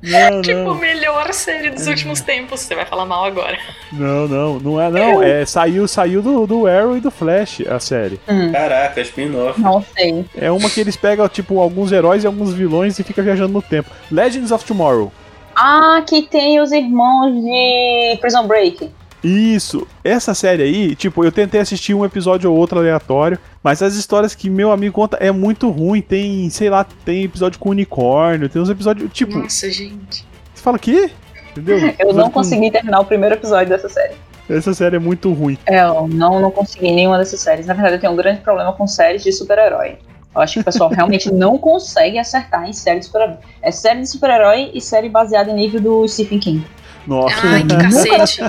Não, Tipo, não, melhor série dos últimos tempos. Você vai falar mal agora. não, não, não é não, é saiu, saiu do, do Arrow e do Flash a série. Hum, Caraca, spin-off. não sei. É uma que eles pegam, tipo, alguns heróis e alguns vilões e fica viajando no tempo. Legends of Tomorrow. Ah, que tem os irmãos de Prison Break. Isso. Essa série aí, tipo, eu tentei assistir um episódio ou outro aleatório, mas as histórias que meu amigo conta é muito ruim. Tem, sei lá, tem episódio com unicórnio, tem uns episódios, tipo, Nossa, gente. você fala que? Entendeu? Eu não com- consegui terminar o primeiro episódio dessa série. Essa série é muito ruim. É, eu não, não consegui nenhuma dessas séries. Na verdade, eu tenho um grande problema com séries de super-herói. Eu acho que o pessoal realmente não consegue acertar em série de super-herói. É série de super-herói e série baseada em livro do Stephen King. Nossa. Ai, que cacete.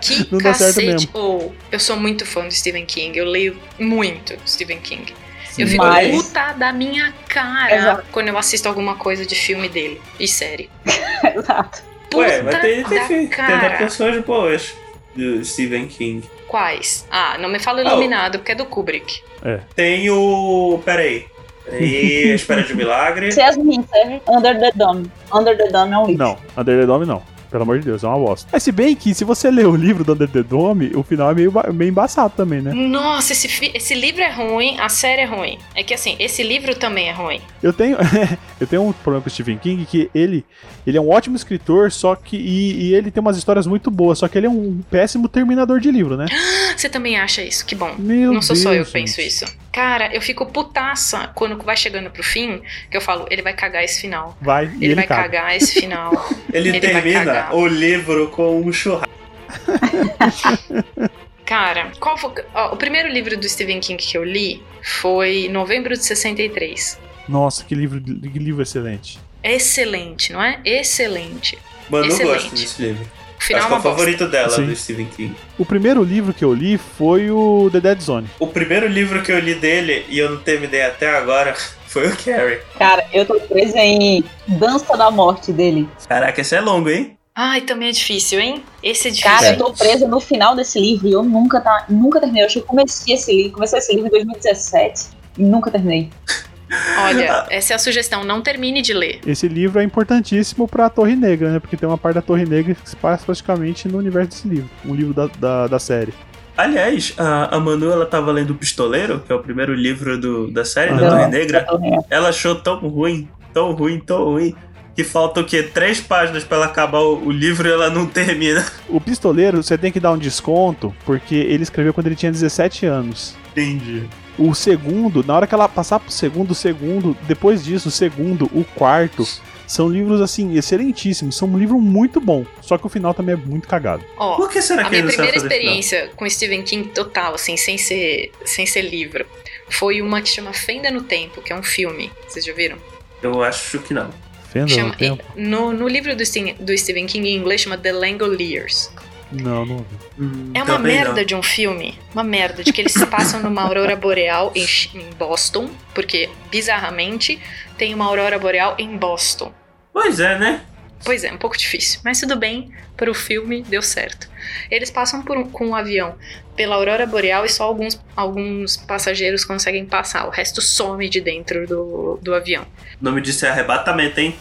Que Não cacete. mesmo. Ou, eu sou muito fã do Stephen King. Eu leio muito Stephen King. Eu fico Mas- puta da minha cara Exato. quando eu assisto alguma coisa de filme dele e série. Exato. Puta Ué, mas tem, tem, da tem, adaptações boas do Stephen King. Quais? Ah, não me fala Oh. Iluminado, porque é do Kubrick. Tem o. Peraí. Aí, A Espera de Milagre. Se as ruins servem, Under the Dome. Under the Dome é um livro. Não, Under the Dome não. Pelo amor de Deus, é uma bosta. Mas se bem que, se você ler o livro do Under the Dome, o final é meio, meio embaçado também, né? Nossa, esse, esse livro é ruim, a série é ruim. É que assim, esse livro também é ruim. Eu tenho, eu tenho um problema com o Stephen King que ele, ele é um ótimo escritor, só que e, e ele tem umas histórias muito boas, só que ele é um péssimo terminador de livro, né? Você também acha isso? Que bom. Meu Não sou Deus, só eu que penso isso. Cara, eu fico putaça quando vai chegando pro fim, que eu falo, ele vai cagar esse final. Vai Ele, ele, vai caga. cagar esse final. Ele, Ele termina o livro com um churrasco. Cara, qual foi. ó, o primeiro livro do Stephen King que eu li foi em novembro de 63. Nossa, que livro, que livro excelente. Excelente, não é? Excelente. Mano, eu Excelente. gosto desse livro. O final Acho é que é o bosta. favorito dela, Sim. do Stephen King. O primeiro livro que eu li foi o The Dead Zone. O primeiro livro que eu li dele, e eu não terminei até agora, foi o Carrie. Cara, eu tô presa em Dança da Morte dele. Caraca, esse é longo, hein? Ai, também é difícil, hein? Esse é difícil. Cara, eu tô presa no final desse livro e eu nunca, tá, nunca terminei. Eu acho que eu comecei esse livro, comecei esse livro em 2017 e nunca terminei. Olha, essa é a sugestão. Não termine de ler. Esse livro é importantíssimo pra Torre Negra, né? Porque tem uma parte da Torre Negra que se passa praticamente no universo desse livro. Um livro da, da, da série. Aliás, a, a Manu, ela tava lendo O Pistoleiro, que é o primeiro livro do, da série, Ah. da Torre Negra. Ela achou tão ruim, tão ruim, tão ruim, que falta o quê? Três páginas pra ela acabar o, o livro e ela não termina. O pistoleiro, você tem que dar um desconto, porque ele escreveu quando ele tinha 17 anos. Entendi. O segundo, na hora que ela passar pro segundo, o segundo, depois disso, o segundo, o quarto, são livros assim, excelentíssimos. São um livro muito bom. Só que o final também é muito cagado. Ó, Por que será a que ele minha primeira fazer final? experiência com Stephen King total, assim, sem ser, sem ser livro, foi uma que chama Fenda no Tempo, que é um filme. Vocês já viram? Eu acho que não. Fenda Chama- no tempo. no, no livro do, do Stephen King em inglês chama The Langoliers. Não, não vi. Hum, É uma também merda não. de um filme. Uma merda de que eles se passam numa aurora boreal em, em Boston, porque bizarramente tem uma aurora boreal em Boston. Pois é, né? Pois é, um pouco difícil, mas tudo bem, para o filme deu certo. Eles passam por um- com um avião pela aurora boreal e só alguns, alguns passageiros conseguem passar, o resto some de dentro do, do avião. O nome disso é arrebatamento, hein?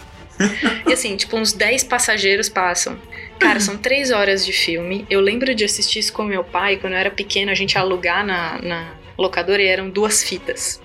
E assim, tipo, uns 10 passageiros passam. Cara, são 3 horas de filme. Eu lembro de assistir isso com meu pai, quando eu era pequena, a gente ia alugar na, na locadora e eram duas fitas.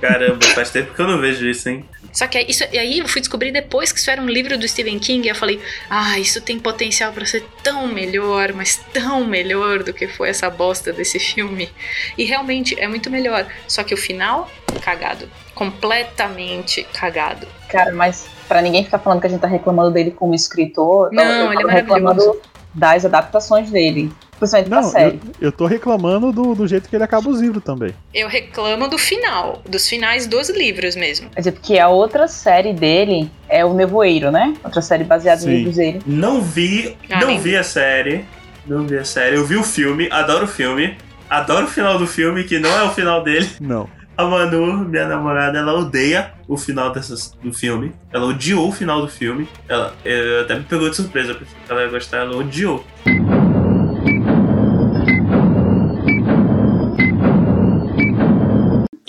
Caramba, faz tempo que eu não vejo isso, hein? Só que aí, isso, e aí eu fui descobrir depois que isso era um livro do Stephen King e eu falei, ah, isso tem potencial pra ser tão melhor, mas tão melhor do que foi essa bosta desse filme. E realmente é muito melhor. Só que o final, cagado. Completamente cagado. Cara, mas pra ninguém ficar falando que a gente tá reclamando dele como escritor, Não, eu, eu ele é tô reclamando das adaptações dele. Principalmente pra Não, série. eu, eu tô reclamando do, do jeito que ele acaba os livros também. Eu reclamo do final, dos finais dos livros mesmo. Quer dizer, porque a outra série dele é o Nevoeiro, né? Outra série baseada Sim. em livros dele. Não vi, Ah, não nem vi a série. Não vi a série. Eu vi o filme, adoro o filme. Adoro o final do filme, que não é o final dele. Não. A Manu, minha namorada, ela odeia o final dessas, do filme. Ela odiou o final do filme. Ela eh, até me pegou de surpresa, porque ela ia gostar, ela odiou.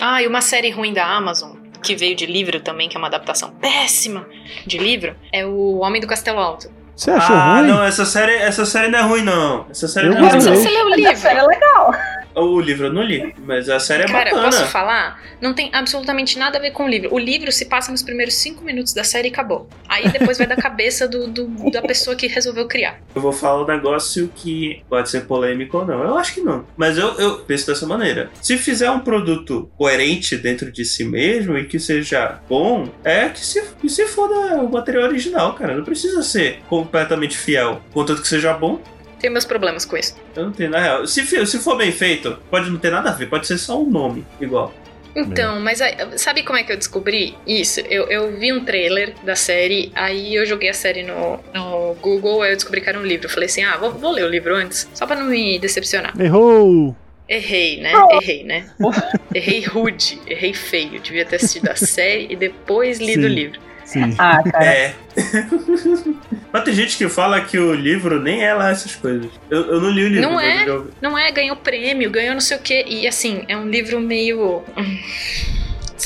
Ah, e uma série ruim da Amazon, que veio de livro também, que é uma adaptação péssima de livro, é o Homem do Castelo Alto. Você achou ah, ruim? não, essa série, essa série não é ruim, não. Essa série Eu não é ruim. você leu o livro? série é legal. O livro eu não li, mas a série é Cara, bacana. posso falar? Não tem absolutamente nada a ver com o livro. O livro se passa nos primeiros cinco minutos da série e acabou. Aí depois vai da cabeça do, do- da pessoa que resolveu criar. Eu vou falar um negócio que pode ser polêmico ou não. Eu acho que não. Mas eu, eu penso dessa maneira. Se fizer um produto coerente dentro de si mesmo e que seja bom, é que se, que se foda o material original, cara. Não precisa ser completamente fiel. Contanto que seja bom, Tenho meus problemas com isso. eu não tenho na real. Se, se for bem feito, pode não ter nada a ver. Pode ser só um nome igual. Então, mas sabe como é que eu descobri isso? Eu, eu vi um trailer da série, aí eu joguei a série no, no Google, aí eu descobri que era um livro. Eu falei assim, ah, vou, vou ler o livro antes, só pra não me decepcionar. Errou! Errei, né? Errei, né? errei rude, errei feio. Devia ter assistido a série e depois lido Sim. o livro. Sim. Ah, cara. É. Mas tem gente que fala que o livro nem é lá essas coisas. Eu, eu não li o livro. Não é? eu. Não é, ganhou prêmio, ganhou não sei o quê. E assim, é um livro meio. hum,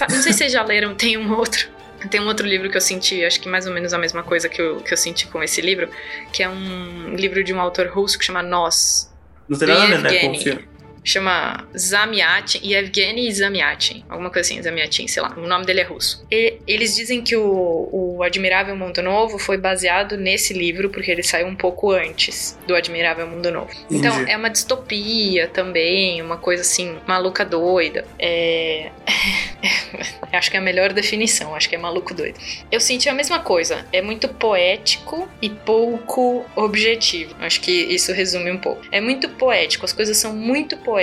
não sei se vocês já leram, tem um outro. Tem um outro livro que eu senti, acho que mais ou menos a mesma coisa que eu, que eu senti com esse livro, que é um livro de um autor russo que chama Nós. Não tem nada a ver, né, com o Evgeny. filme. Chama Zamyatin, Yevgeny Zamyatin, alguma coisa assim, Zamyatin, sei lá, o nome dele é russo. E eles dizem que o, o Admirável Mundo Novo foi baseado nesse livro, porque ele saiu um pouco antes do Admirável Mundo Novo. Então, Entendi. é uma distopia também, uma coisa assim, maluca doida. É. acho que é a melhor definição, acho que é maluco doido. Eu senti a mesma coisa, é muito poético e pouco objetivo. Acho que isso resume um pouco. É muito poético, as coisas são muito poéticas.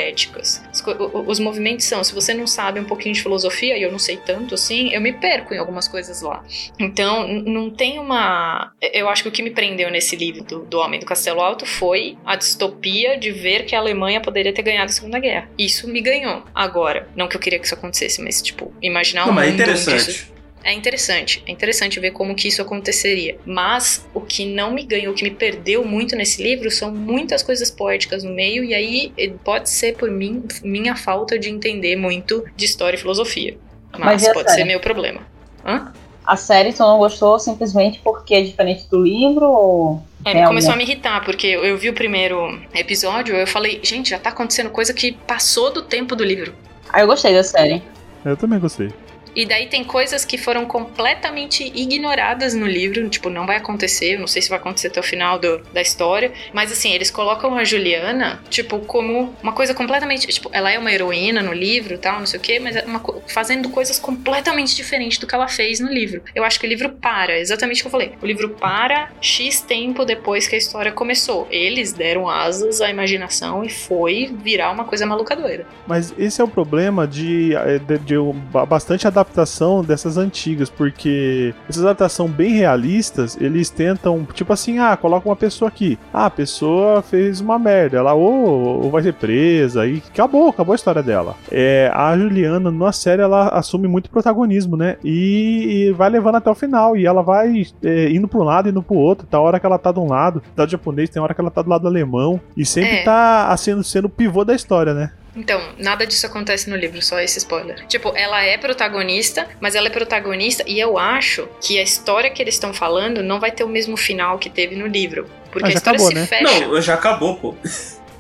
As co- o- Os movimentos são, se você não sabe um pouquinho de filosofia, e eu não sei tanto assim, eu me perco em algumas coisas lá. Então, não tem uma. Eu acho que o que me prendeu nesse livro do, do Homem do Castelo Alto foi a distopia de ver que a Alemanha poderia ter ganhado a Segunda Guerra. Isso me ganhou. Agora, não que eu queria que isso acontecesse, mas, tipo, imaginar Não, um mas é isso- interessante. É interessante, é interessante ver como que isso aconteceria. Mas o que não me ganhou, o que me perdeu muito nesse livro são muitas coisas poéticas no meio, e aí eh, pode ser por mim, minha falta de entender muito de história e filosofia. Mas Mas e pode série? ser meu problema. Hã? A série tu não gostou simplesmente porque é diferente do livro ou. É, Tem começou alguma- a me irritar, porque eu, eu vi o primeiro episódio, eu falei, gente, já tá acontecendo coisa que passou do tempo do livro. Ah, eu gostei da série. Eu também gostei. E daí tem coisas que foram completamente ignoradas no livro, tipo, não vai acontecer, não sei se vai acontecer até o final do- da história, mas assim, eles colocam a Juliana, tipo, como uma coisa completamente, tipo, ela é uma heroína no livro, tal, não sei o quê, mas é uma fazendo coisas completamente diferentes do que ela fez no livro. Eu acho que o livro para, exatamente o que eu falei. O livro para X tempo depois que a história começou. Eles deram asas à imaginação e foi virar uma coisa maluca doida. Mas esse é o problema de, eh, de, de ba- bastante adaptação adaptação dessas antigas, porque essas adaptações bem realistas, eles tentam, tipo assim, ah, coloca uma pessoa aqui. Ah, a pessoa fez uma merda, ela ou, ou vai ser presa, e acabou, acabou a história dela. É, a Juliana, na série, ela assume muito protagonismo, né? E, e vai levando até o final, e ela vai é, indo pra um lado, indo pro outro. Tá hora que ela tá de um lado, tá do japonês, tem hora que ela tá do lado do alemão, e sempre É. tá sendo, sendo o pivô da história, né? Então, nada disso acontece no livro, só esse spoiler. Tipo, ela é protagonista, mas ela é protagonista e eu acho que a história que eles estão falando não vai ter o mesmo final que teve no livro. Porque Ah, a história acabou, se né? fecha. Não, já acabou, pô.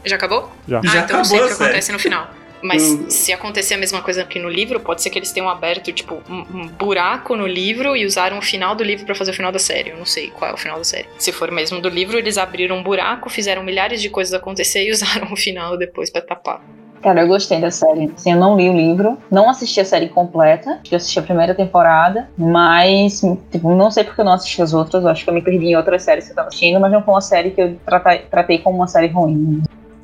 Já acabou? Já. Ah, Já então eu sei acabou o que acontece no final. Mas Hum. se acontecer a mesma coisa que no livro, pode ser que eles tenham aberto, tipo, um, um buraco no livro e usaram o final do livro pra fazer o final da série. Eu não sei qual é o final da série. Se for mesmo do livro, eles abriram um buraco, fizeram milhares de coisas acontecer e usaram o final depois pra tapar. Cara, eu gostei da série. Assim, eu não li o livro, não assisti a série completa, eu assisti a primeira temporada, mas, tipo, não sei porque eu não assisti as outras, acho que eu me perdi em outras séries que eu tava assistindo, mas não foi uma série que eu tratei, tratei como uma série ruim.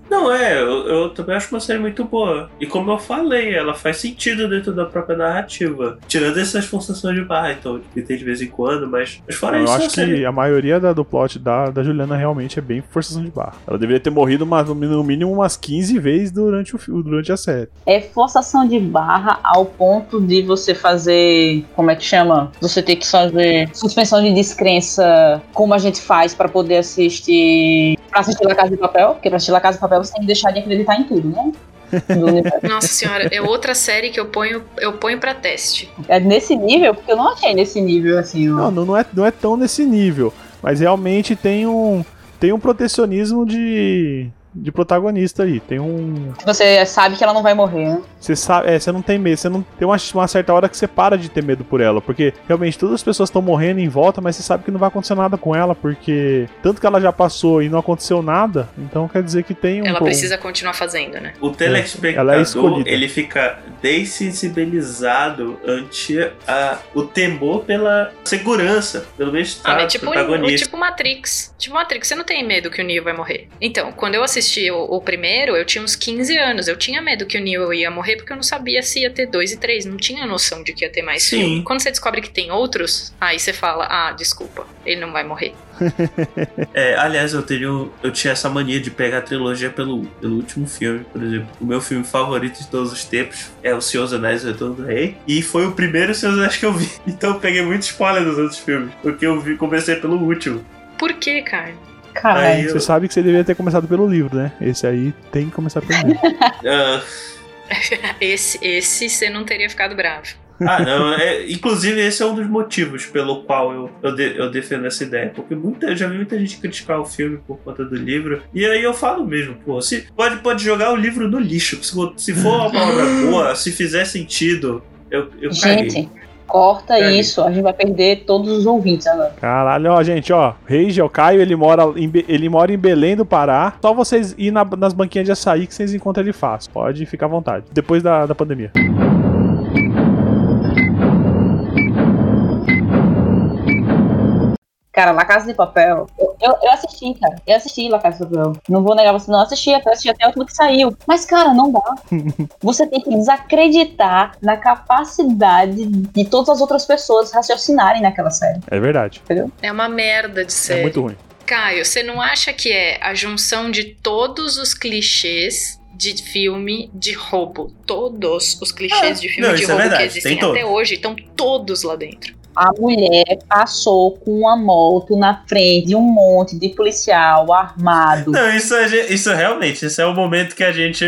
Não, é, eu, eu também acho uma série muito boa. E como eu falei, ela faz sentido dentro da própria narrativa. Tirando essas forçações de barra, então, que tem de vez em quando, mas, mas fora eu isso, é acho série. que a maioria da- do plot da, da Juliana realmente é bem forçação de barra. Ela deveria ter morrido uma- no mínimo umas 15 vezes durante, o, durante a série. É forçação de barra ao ponto de você fazer, como é que chama? Você ter que fazer suspensão de descrença, como a gente faz pra poder assistir, pra assistir La Casa de Papel, porque pra assistir La Casa de Papel você tem que deixar de acreditar em tudo, né? Nossa senhora, é outra série que eu ponho, eu ponho pra teste. É nesse nível, porque eu não achei nesse nível assim. Não, não, não é, não é tão nesse nível. Mas realmente tem um, tem um protecionismo de, de protagonista aí. Tem um. Você sabe que ela não vai morrer, né? Você sabe, é, você não tem medo, você não tem uma, uma certa hora que você para de ter medo por ela, porque realmente todas as pessoas estão morrendo em volta, mas você sabe que não vai acontecer nada com ela, porque tanto que ela já passou e não aconteceu nada, então quer dizer que tem um Ela precisa continuar fazendo, né? O ela é telespectador, escolhida. ele fica dessensibilizado ante a, o temor pela segurança, pelo Ah, bem-estar mas do tipo, protagonista. tipo Matrix. Tipo Matrix, você não tem medo que o Neo vai morrer. Então, quando eu assisti o, o primeiro, eu tinha uns 15 anos. Eu tinha medo que o Neo ia morrer porque eu não sabia se ia ter dois e três. Não tinha noção de que ia ter mais Sim. filme. Quando você descobre que tem outros, aí você fala, ah, desculpa, ele não vai morrer. É, aliás, eu tenho. Eu tinha essa mania de pegar a trilogia pelo, pelo último filme, por exemplo. O meu filme favorito de todos os tempos é O Senhor dos Anéis, o Retorno do Rei. E foi o primeiro Senhor dos Anéis que eu vi. Então eu peguei muito spoiler dos outros filmes. Porque eu vi, comecei pelo último. Por que, cara? Caralho. Aí eu- Você sabe que você deveria ter começado pelo livro, né? Esse aí tem que começar pelo livro. Ah, Esse, esse você não teria ficado bravo. Ah, não. É, inclusive, esse é um dos motivos pelo qual eu, eu, de- eu defendo essa ideia. Porque muita, eu já vi muita gente criticar o filme por conta do livro. E aí eu falo mesmo, pô, se, pode, pode jogar o livro no lixo. Se, for- se for uma obra boa, se fizer sentido, eu, eu caguei. Corta Caguei. isso. A gente vai perder todos os ouvintes agora. Caralho, ó, gente, ó. Rei o Caio, ele mora, em, Be- ele mora em Belém do Pará. Só vocês ir na- nas banquinhas de açaí que vocês encontram ele fácil. Pode ficar à vontade. Depois da, da pandemia. Cara, La Casa de Papel. Eu, eu, eu assisti, cara. Eu assisti La Casa de Papel. Não vou negar, você não assisti, até assisti até o último que saiu. Mas, cara, não dá. Você tem que desacreditar na capacidade de todas as outras pessoas raciocinarem naquela série. É verdade. É uma merda de É série. muito ruim. Caio, você não acha que é a junção de todos os clichês de filme de roubo? Todos os clichês de filme não, de é roubo que verdade, existem tem todos. até hoje estão todos lá dentro. A mulher passou com uma moto na frente de um monte de policial armado. Não, isso, gente- isso realmente, isso é o momento que a gente.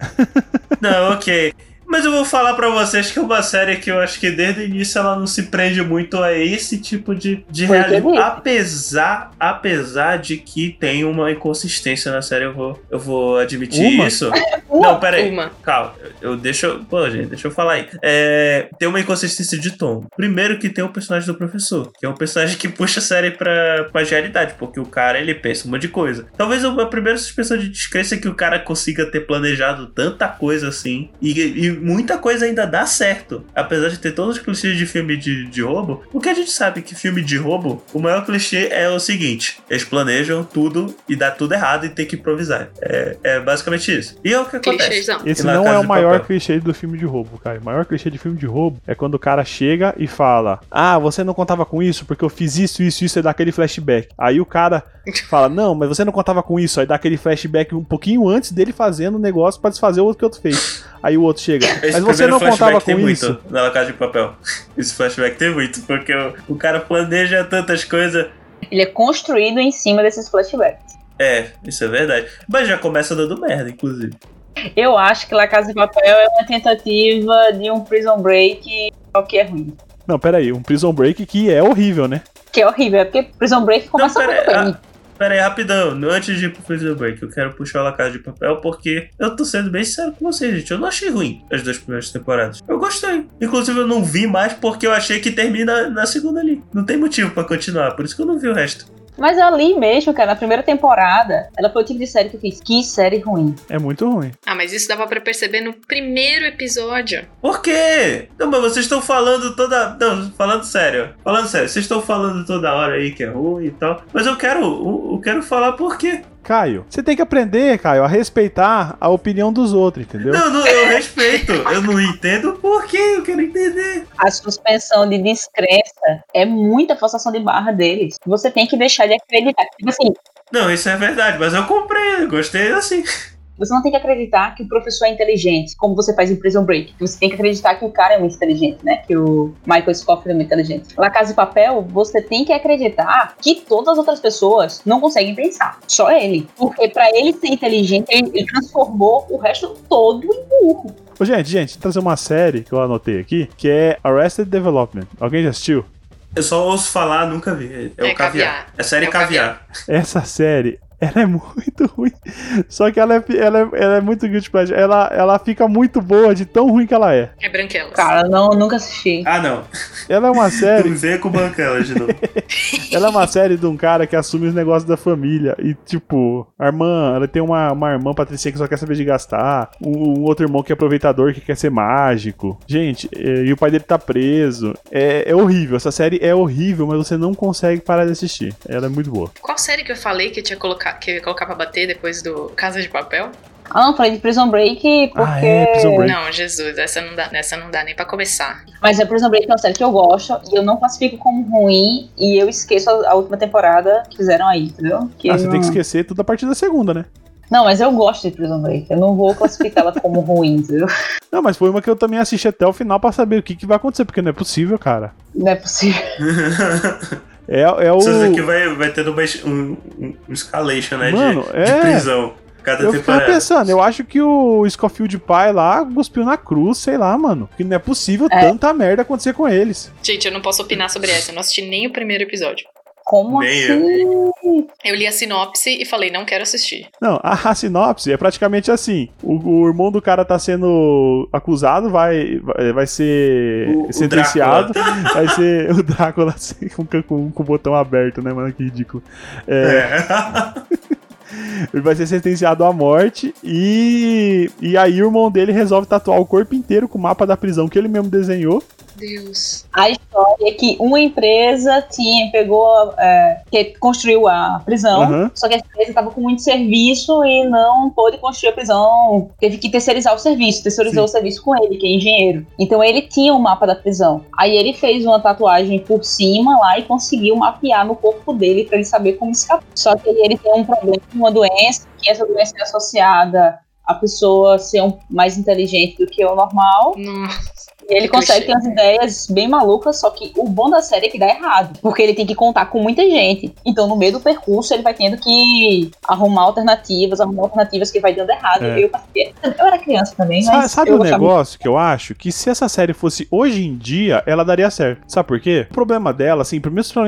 Não, ok. Mas eu vou falar pra vocês que é uma série que eu acho que desde o início ela não se prende muito a esse tipo de, de realidade. Apesar, apesar de que tem uma inconsistência na série, eu vou, eu vou admitir Uma? isso. Não, peraí. Uma. Calma, eu deixa eu. Pô, gente, deixa eu falar aí. É, tem uma inconsistência de tom. Primeiro que tem o personagem do professor, que é um personagem que puxa a série pra, pra realidade, porque o cara ele pensa um monte de coisa. Talvez a primeira suspensão de descrença é que o cara consiga ter planejado tanta coisa assim e, e muita coisa ainda dá certo. Apesar de ter todos os clichês de filme de, de roubo, porque a gente sabe que filme de roubo, o maior clichê é o seguinte: eles planejam tudo e dá tudo errado e tem que improvisar. É, é basicamente isso. E é o que acontece. Clichêzão. Esse não é o maior Papel? clichê do filme de roubo, cara. O maior clichê de filme de roubo é quando o cara chega e fala: Ah, você não contava com isso porque eu fiz isso, isso, isso, e dá aquele flashback. Aí o cara fala: Não, mas você não contava com isso. Aí dá aquele flashback um pouquinho antes dele fazendo o negócio pra desfazer o outro que o outro fez. Aí o outro chega: Esse Mas você não flashback contava tem com muito isso. Na La Casa de Papel. Esse flashback tem muito, porque o, o cara planeja tantas coisas. Ele é construído em cima desses flashbacks. É, isso é verdade. Mas já começa dando merda, inclusive. Eu acho que La Casa de Papel é uma tentativa de um Prison Break, o que é ruim. Não, peraí, um Prison Break que é horrível, né? Que é horrível, é porque Prison Break começa Não, muito pera- bem. Pera aí, rapidão. Antes de ir pro Prison Break, eu quero puxar o La Casa de Papel porque eu tô sendo bem sincero com vocês, gente. Eu não achei ruim as duas primeiras temporadas. Eu gostei. Inclusive, eu não vi mais porque eu achei que termina na segunda ali. Não tem motivo pra continuar, por isso que eu não vi o resto. Mas ali mesmo, cara, na primeira temporada, ela foi o tipo de série que eu fiz. Que série ruim. É muito ruim. Ah, mas isso dava pra perceber no primeiro episódio. Por quê? Não, mas vocês estão falando toda. Não, falando sério. Falando sério, vocês estão falando toda hora aí que é ruim e tal. Mas eu quero. Eu, eu quero falar por quê. Caio, você tem que aprender, Caio, a respeitar a opinião dos outros, entendeu? Não, não, eu respeito. Eu não entendo por quê. Eu quero entender. A suspensão de descrença é muita forçação de barra deles. Você tem que deixar de acreditar. Tipo assim, Não, isso é verdade, mas eu comprei. Eu gostei assim. Você não tem que acreditar que o professor é inteligente, como você faz em Prison Break. Você tem que acreditar que o cara é muito inteligente, né? Que o Michael Scofield é muito inteligente. Na Casa de Papel, você tem que acreditar que todas as outras pessoas não conseguem pensar. Só ele. Porque pra ele ser inteligente, ele, ele transformou o resto todo em burro. Ô, gente, gente, trazer uma série que eu anotei aqui, que é Arrested Development. Alguém já assistiu? Eu só ouço falar, nunca vi. É, É o caviar. caviar. É série É o caviar. Essa série, ela é muito ruim. Só que ela é, ela é, ela é muito guilty pleasure. Ela, ela fica muito boa de tão ruim que ela é. É branquelas. Cara, não, nunca assisti. Ah, não. Ela é uma série, Não venha com bancela de novo. ela é uma série de um cara que assume os negócios da família. E, tipo, a irmã, ela tem uma, uma irmã patricinha que só quer saber de gastar. Um, um outro irmão que é aproveitador, que quer ser mágico. Gente, é, e o pai dele tá preso. É, é horrível. Essa série é horrível, mas você não consegue parar de assistir. Ela é muito boa. Qual série que eu falei que eu tinha colocar, que eu ia colocar pra bater depois do Casa de Papel? Ah, não, falei de Prison Break porque. Ah, é, Prison Break. Não, Jesus, essa não dá, essa não dá nem pra começar. Mas a Prison Break é uma série que eu gosto e eu não classifico como ruim e eu esqueço a, a última temporada que fizeram aí, entendeu? Que Ah, você não... tem que esquecer tudo a partir da segunda, né? Não, mas eu gosto de Prison Break. Eu não vou classificá-la como ruim, entendeu? Não, mas foi uma que eu também assisti até o final pra saber o que, que vai acontecer, porque não é possível, cara. Não é possível. É, é o. Isso aqui vai, vai tendo uma, um, um, escalation, né? de- Mano, de, é. prisão. Cada Eu temporada. pensando, eu acho que o Scofield pai lá cuspiu na cruz, sei lá, mano. Que não é possível É. tanta merda acontecer com eles. Gente, eu não posso opinar sobre essa, eu não assisti nem o primeiro episódio. Como Nem assim? Eu li a sinopse e falei, não quero assistir. Não, a, a sinopse é praticamente assim: o, o irmão do cara tá sendo acusado, vai, vai, vai ser O- o sentenciado, vai ser o Drácula assim, com, com, com o botão aberto, né, mano? Que ridículo. É, É. Ele vai ser sentenciado à morte e, e aí o irmão dele resolve tatuar o corpo inteiro com o mapa da prisão que ele mesmo desenhou. Deus. A história é que uma empresa tinha, pegou, é, que construiu a prisão, Aham. só que a empresa estava com muito serviço e não pôde construir a prisão. Teve que terceirizar o serviço, terceirizou Sim. o serviço com ele, que é engenheiro. Então ele tinha o mapa da prisão. Aí ele fez uma tatuagem por cima lá e conseguiu mapear no corpo dele para ele saber como escapar. Só que ele tem um problema, uma doença, que essa doença é associada a pessoa ser um, mais inteligente do que o normal. Nossa. E ele consegue ter umas ideias bem malucas, só que o bom da série é que dá errado. Porque ele tem que contar com muita gente. Então, no meio do percurso, ele vai tendo que arrumar alternativas, arrumar alternativas que vai dando errado. É. Eu, eu era criança também, Sabe, mas. sabe o gostava negócio que eu acho? Que se essa série fosse hoje em dia, ela daria certo. Sabe por quê? O problema dela, assim,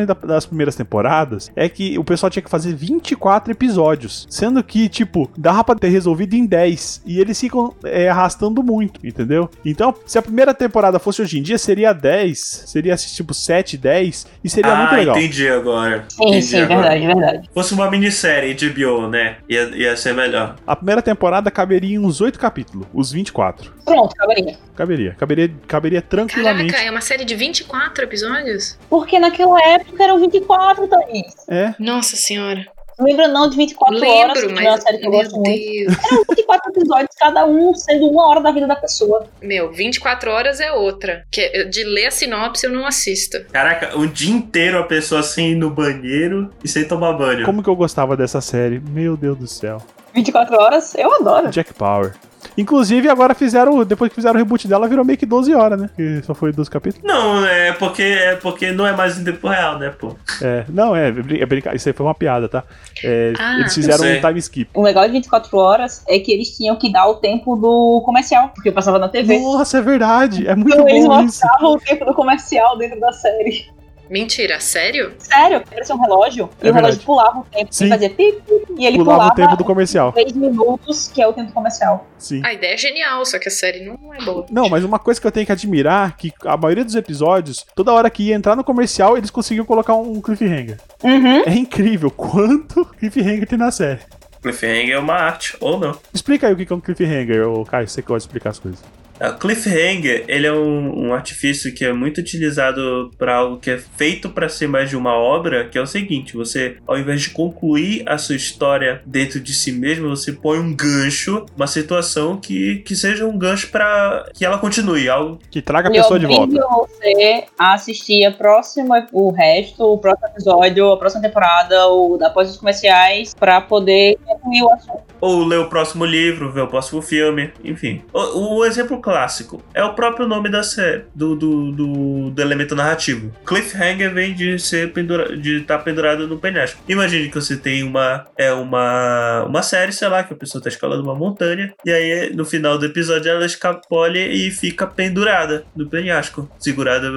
da- das primeiras temporadas, é que o pessoal tinha que fazer 24 episódios. Sendo que, tipo, dava pra ter resolvido em 10. E eles ficam é, arrastando muito, entendeu? Então, se a primeira temporada fosse hoje em dia, seria 10. Seria, tipo, 7, 10. E seria muito ah, legal. entendi agora. Sim, Entendi sim, agora. verdade, verdade. Fosse uma minissérie de bio, né? Ia, ia ser melhor. A primeira temporada caberia uns 18 capítulos, os 24. Pronto, caberia. Caberia, caberia, caberia tranquilamente. Caraca, é uma série de 24 episódios? Porque naquela época eram 24, Thaís. É, Nossa senhora. Não lembra não de 24 horas, Lembro, que é uma mas. série que eu Meu gosto muito. Deus. Eram 24 episódios, cada um sendo uma hora da vida da pessoa. Meu, 24 horas é outra. Que é- de ler a sinopse eu não assisto. Caraca, o dia inteiro a pessoa assim ir no banheiro e sem tomar banho. como que eu gostava dessa série? Meu Deus do céu. 24 horas, eu adoro. Jack Power. Inclusive, agora fizeram, depois que fizeram o reboot dela, virou meio que 12 horas, né? Que só foi 12 capítulos. Não, é porque, é porque não é mais em tempo real, né, pô? É, não, é, brin- é brincar. Isso aí foi uma piada, tá? É, Ah, eles fizeram um time skip. O legal de 24 horas é que eles tinham que dar o tempo do comercial, porque eu passava na TV. Nossa, é verdade. É muito Então eles bom isso. mostravam o tempo do comercial dentro da série. Mentira, sério? Sério, parecia um relógio. E É o relógio pulava o tempo. Sim. Ele fazia pip, pip, e ele Pulava pulava, o tempo do comercial. 3 minutos, que é o tempo comercial. Sim. A ideia é genial, só que a série não é boa. Não, mas uma coisa que eu tenho que admirar, que a maioria dos episódios, toda hora que ia entrar no comercial, eles conseguiam colocar um cliffhanger. Uhum. É incrível quanto cliffhanger tem na série. Cliffhanger é uma arte, ou não. Explica aí o que é um cliffhanger, ô Caio, você que gosta de explicar as coisas. A cliffhanger, ele é um, um artifício que é muito utilizado para algo que é feito para ser mais de uma obra, que é o seguinte, você, ao invés de concluir a sua história dentro de si mesmo, você põe um gancho, uma situação que, que seja um gancho para que ela continue, algo Que traga a pessoa de volta. você a assistir a próxima, o resto, o próximo episódio, a próxima temporada, ou após os comerciais, pra poder concluir o assunto. ou ler o próximo livro, ver o próximo filme, enfim. O, o exemplo clássico é o próprio nome da série, do, do, do, do elemento narrativo. Cliffhanger vem de ser pendura, de estar pendurado no penhasco. Imagine que você tem uma é uma uma série, sei lá, que a pessoa está escalando uma montanha e aí no final do episódio ela escapole e fica pendurada no penhasco, segurada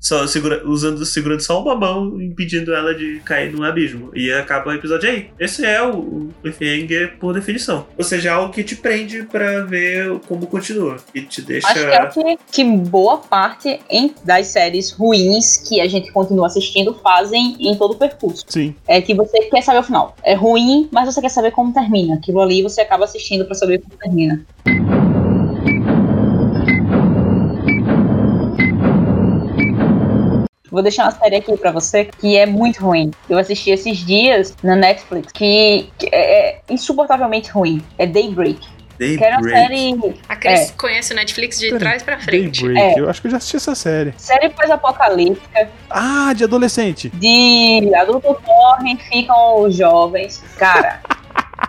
só segura, usando segurando só uma mão, impedindo ela de cair no abismo. E acaba o episódio aí. Esse é o, o cliffhanger por definição. Ou seja, algo que te prende pra ver como continua e te deixa Acho que é o que, que boa parte em- das séries ruins que a gente continua assistindo fazem em todo o percurso. Sim. É que você quer saber o final. É ruim, mas você quer saber como termina. Aquilo ali você acaba assistindo pra saber como termina. Vou deixar uma série aqui pra você que é muito ruim. Eu assisti esses dias na Netflix, que, que é é insuportavelmente ruim. É Daybreak. Que era uma Daybreak. série, A Cris conhece o Netflix de Peraí, trás pra frente. Daybreak, É. eu acho que eu já assisti essa série. série pós-apocalíptica, Ah, de adolescente. de adultos morrem, ficam os jovens. Cara,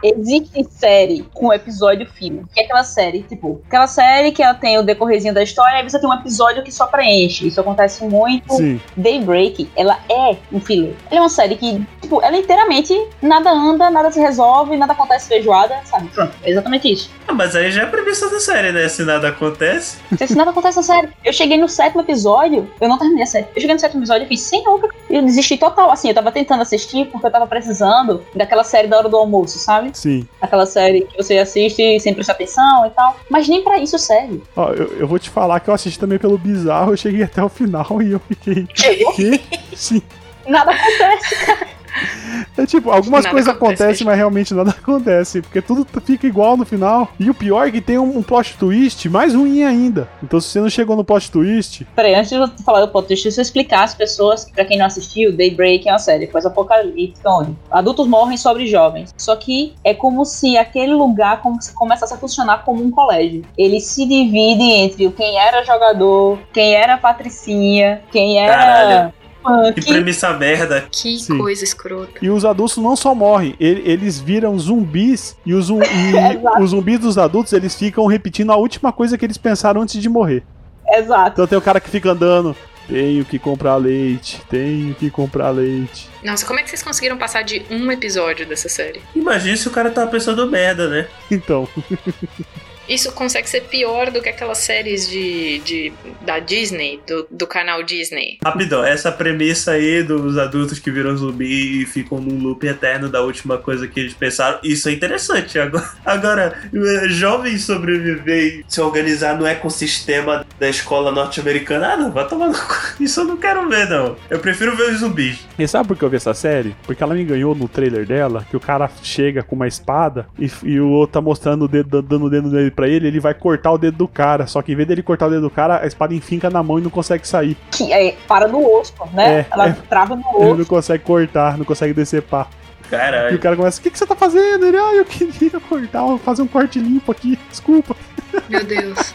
existe série com episódio filme. Que é aquela série, tipo, aquela série que ela tem o decorrezinho da história, aí você tem um episódio que só preenche. Isso acontece muito. Sim. Daybreak, ela é um filler. Ela é uma série que, tipo, ela inteiramente nada anda, nada se resolve, nada acontece feijoada, sabe? Pronto, é exatamente isso. Ah, mas aí já é a premissa da série, né? Se nada acontece. Se nada acontece na série. Eu cheguei no sétimo episódio, eu não terminei a série. Eu cheguei no sétimo episódio e fiz, senhor, eu desisti total. Assim, eu tava tentando assistir porque eu tava precisando daquela série da hora do almoço, sabe? Sim. Aquela série que você assiste sem prestar atenção e tal. Mas nem pra isso serve. Ó, eu, eu vou te falar que eu assisti também pelo bizarro, eu cheguei até o final e eu fiquei. Chegou? Sim. Nada acontece. É tipo, algumas Nada coisas acontece, acontecem, mas realmente nada acontece. Porque tudo fica igual no final. E o pior é que tem um, um plot twist mais ruim ainda. Então se você não chegou no plot twist, Peraí, antes de eu falar do plot twist, deixa eu explicar às pessoas, pra quem não assistiu, Daybreak é uma série pós-apocalíptica onde adultos morrem sobre jovens. Só que é como se aquele lugar como se começasse a funcionar como um colégio. Ele se divide entre o quem era jogador, quem era patricinha, quem era Caralho. Que premissa merda. Que Sim. coisa escrota. e os adultos não só morrem, ele- eles viram zumbis e, os, e os zumbis dos adultos eles ficam repetindo a última coisa que eles pensaram antes de morrer. Exato. Então tem o cara que fica andando. Tenho que comprar leite, tenho que comprar leite. Nossa, como é que vocês conseguiram passar de um episódio dessa série? Imagina se o cara tava pensando merda, né? Então, Isso consegue ser pior do que aquelas séries de, de da Disney, do, do canal Disney. Rapidão, essa premissa aí dos adultos que viram zumbi e ficam num loop eterno da última coisa que eles pensaram, isso é interessante. Agora, agora eh, jovens sobreviver e se organizar no ecossistema da escola norte-americana, ah, não, vai tomar no cu. Isso eu não quero ver, não. Eu prefiro ver os zumbis. e sabe por que eu vi essa série? Porque ela me ganhou no trailer dela, que o cara chega com uma espada e, e o outro tá mostrando o dedo, dando o dedo nele pra ele, ele vai cortar o dedo do cara. Só que em vez dele cortar o dedo do cara, a espada enfinca na mão e não consegue sair. Que é, para no osso, né? É, Ela é. trava no Ele não osso. consegue cortar, não consegue decepar. E o Caralho. cara começa, o que, que você tá fazendo? Ele, ah, eu queria cortar, fazer um corte limpo aqui, desculpa. Meu Deus.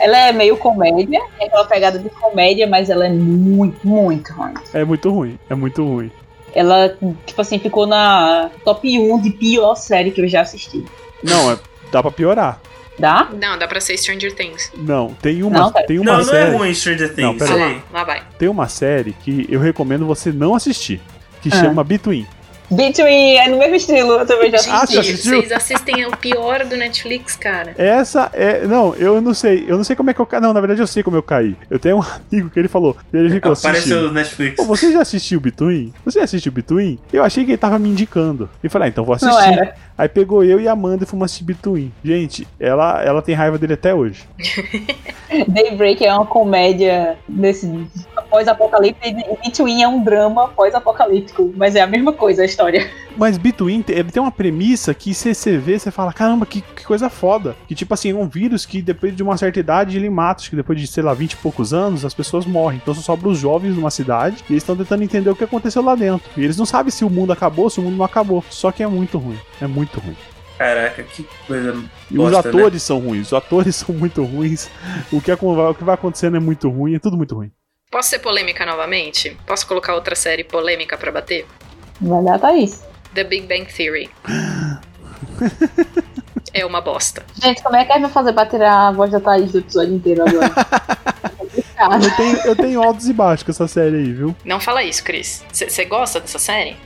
Ela é meio comédia, tem aquela pegada de comédia, mas ela é muito, muito ruim. É muito ruim, é muito ruim. Ela, tipo assim, ficou na top 1 de pior série que eu já assisti. Não, é- dá pra piorar. Dá? Não, dá pra ser Stranger Things. Não, tem uma, Não, tem uma Não, não série. é ruim Stranger Não, Things. pera Ah sei. lá, lá vai. Tem uma série que eu recomendo você não assistir, que Ah. chama Between. Between é no mesmo estilo, eu também já Ah, você assistiu? vocês assistem o pior do Netflix, cara. Essa é. Não, eu não sei. Eu não sei como é que eu caí. Não, na verdade eu sei como eu caí. Eu tenho um amigo que ele falou. Ele ficou Apareceu no Netflix. Pô, você já assistiu Between? Você já assistiu Between? Eu achei que ele tava me indicando. E falei, ah, então vou Não assistir. era. Aí pegou eu e a Amanda e fomos assistir Between. Gente, ela, ela tem raiva dele até hoje. Daybreak é uma comédia desse pós-apocalíptico e Between é um drama pós-apocalíptico, mas é a mesma coisa a história. Mas Between, ele tem uma premissa que se você vê, você fala, caramba, que, que coisa foda. Que tipo assim, é um vírus que depois de uma certa idade ele mata, acho que depois de, sei lá, 20 e poucos anos, as pessoas morrem. Então só sobra os jovens numa cidade e eles estão tentando entender o que aconteceu lá dentro. E eles não sabem se o mundo acabou, se o mundo não acabou. Só que é muito ruim. É muito ruim. Caraca, que coisa. E Bosta, os atores são ruins, os atores são muito ruins. O que, acon- o que vai acontecendo é muito ruim, é tudo muito ruim. Posso ser polêmica novamente? Posso colocar outra série polêmica pra bater? Vai dar, Thaís. The Big Bang Theory. é uma bosta. Gente, como é que a gente vai fazer pra tirar a voz da Thaís do episódio inteiro agora? Eu tenho, eu tenho altos e baixos com essa série aí, viu? Não fala isso, Cris. Você gosta dessa série?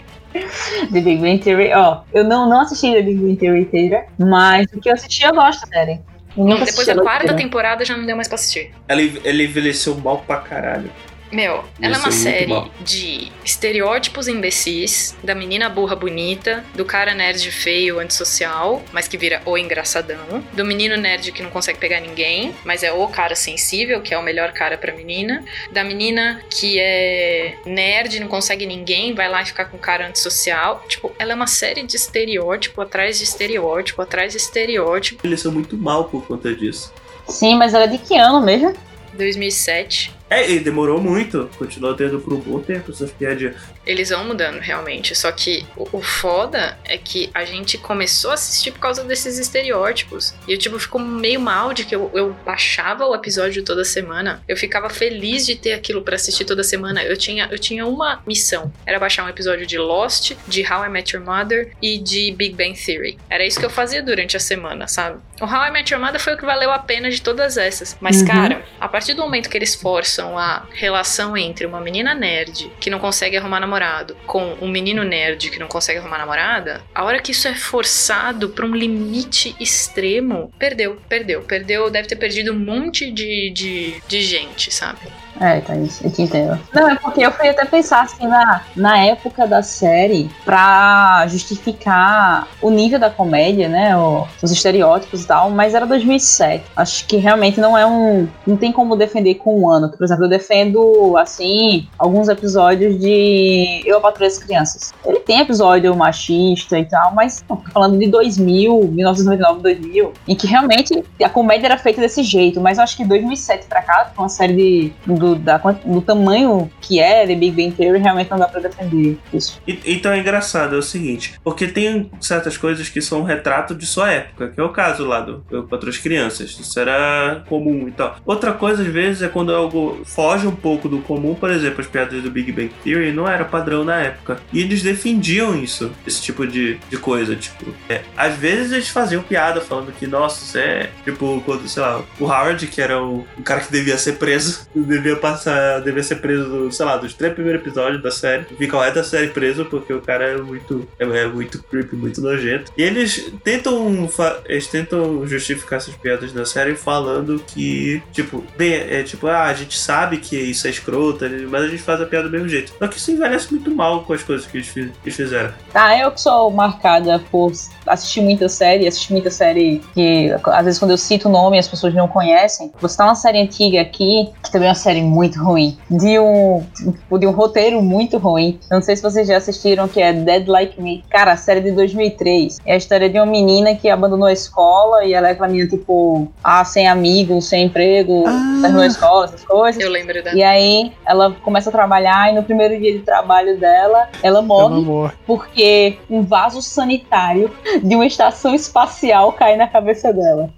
The Big Bang Theory, ó, eu não, não assisti The Big Bang Theory inteira, mas o que eu assisti eu gosto da série. Não, depois da quarta inteira. temporada já não deu mais pra assistir. Ela, ela envelheceu mal pra caralho. Meu, ela é uma Isso é série bom. de estereótipos imbecis, da menina burra bonita, do cara nerd feio antissocial, mas que vira o engraçadão, do menino nerd que não consegue pegar ninguém, mas é o cara sensível, que é o melhor cara pra menina, da menina que é nerd, não consegue ninguém, vai lá e ficar com o cara antissocial. Tipo, ela é uma série de estereótipo atrás de estereótipo atrás de estereótipo. Envelheceu muito mal por conta disso. Sim, mas ela é de que ano mesmo? 2007. É, e demorou muito. Continuou tendo por um bom tempo essas piadinhas. Eles vão mudando, realmente. Só que o, o foda é que a gente começou a assistir por causa desses estereótipos. E eu, tipo, fico meio mal de que eu, eu baixava o episódio toda semana. Eu ficava feliz de ter aquilo pra assistir toda semana. Eu tinha, eu tinha uma missão. Era baixar um episódio de Lost, de How I Met Your Mother e de Big Bang Theory. Era isso que eu fazia durante a semana, sabe? O How I Met Your Mother foi o que valeu a pena de todas essas. Mas, Uhum. cara, a partir do momento que eles forçam a relação entre uma menina nerd que não consegue arrumar namorado com um menino nerd que não consegue arrumar namorada, a hora que isso é forçado pra um limite extremo, perdeu, perdeu, perdeu, deve ter perdido um monte de, de, de gente, sabe? É, Thaís, eu te entendo. Não, é porque eu fui até pensar assim na, na época da série pra justificar o nível da comédia, né? o- os estereótipos e tal, mas era 2007. Acho que realmente não é um. Não tem como defender com um ano. Por exemplo, eu defendo, assim, alguns episódios de Eu, a Patrulha das Crianças. Ele tem episódio machista e tal, mas não, falando de 2000, 1999, 2000, em que realmente a comédia era feita desse jeito, mas eu acho que 2007 pra cá, com uma série de, do, da, do tamanho que é The Big Bang Theory, realmente não dá pra defender isso. E- então é engraçado, é o seguinte, porque tem certas coisas que são um retrato de sua época, que é o caso lá do as Crianças. Isso era comum e tal. Outra coisa, às vezes, é quando algo foge um pouco do comum, por exemplo, as piadas do Big Bang Theory não era padrão na época. E eles defendiam isso, esse tipo de, de coisa, tipo. é, às vezes eles faziam piada falando que, nossa, isso é. Tipo, quando, sei lá, o Howard, que era o, o cara que devia ser preso, devia passar. devia ser preso, sei lá, dos três primeiros episódios da série. Fica o resto da série preso porque o cara é muito. é, é muito creepy, muito nojento. E eles tentam. Eles tentam justificar essas piadas na série falando que, tipo, bem, é tipo, ah, a gente sabe que isso é escrota, mas a gente faz a piada do mesmo jeito. Só que isso envelhece muito mal com as coisas que eles, que eles fizeram. Ah, eu que sou marcada por assistir muita série, assistir muita série que às vezes quando eu cito o nome as pessoas não conhecem. Você tá uma série antiga aqui, que também é uma série muito ruim. De um, tipo, de um roteiro muito ruim. Eu não sei se vocês já assistiram, que é Dead Like Me. Cara, a série de 2003. É a história de uma menina que abandonou a escola e ela é aquela menina, tipo, ah, sem amigos, sem emprego, Ah. terminou a escola, essas coisas. Eu lembro da. E aí ela começa a trabalhar e no primeiro dia de trabalho dela, ela morre Ela morre. porque um vaso sanitário de uma estação espacial cai na cabeça dela.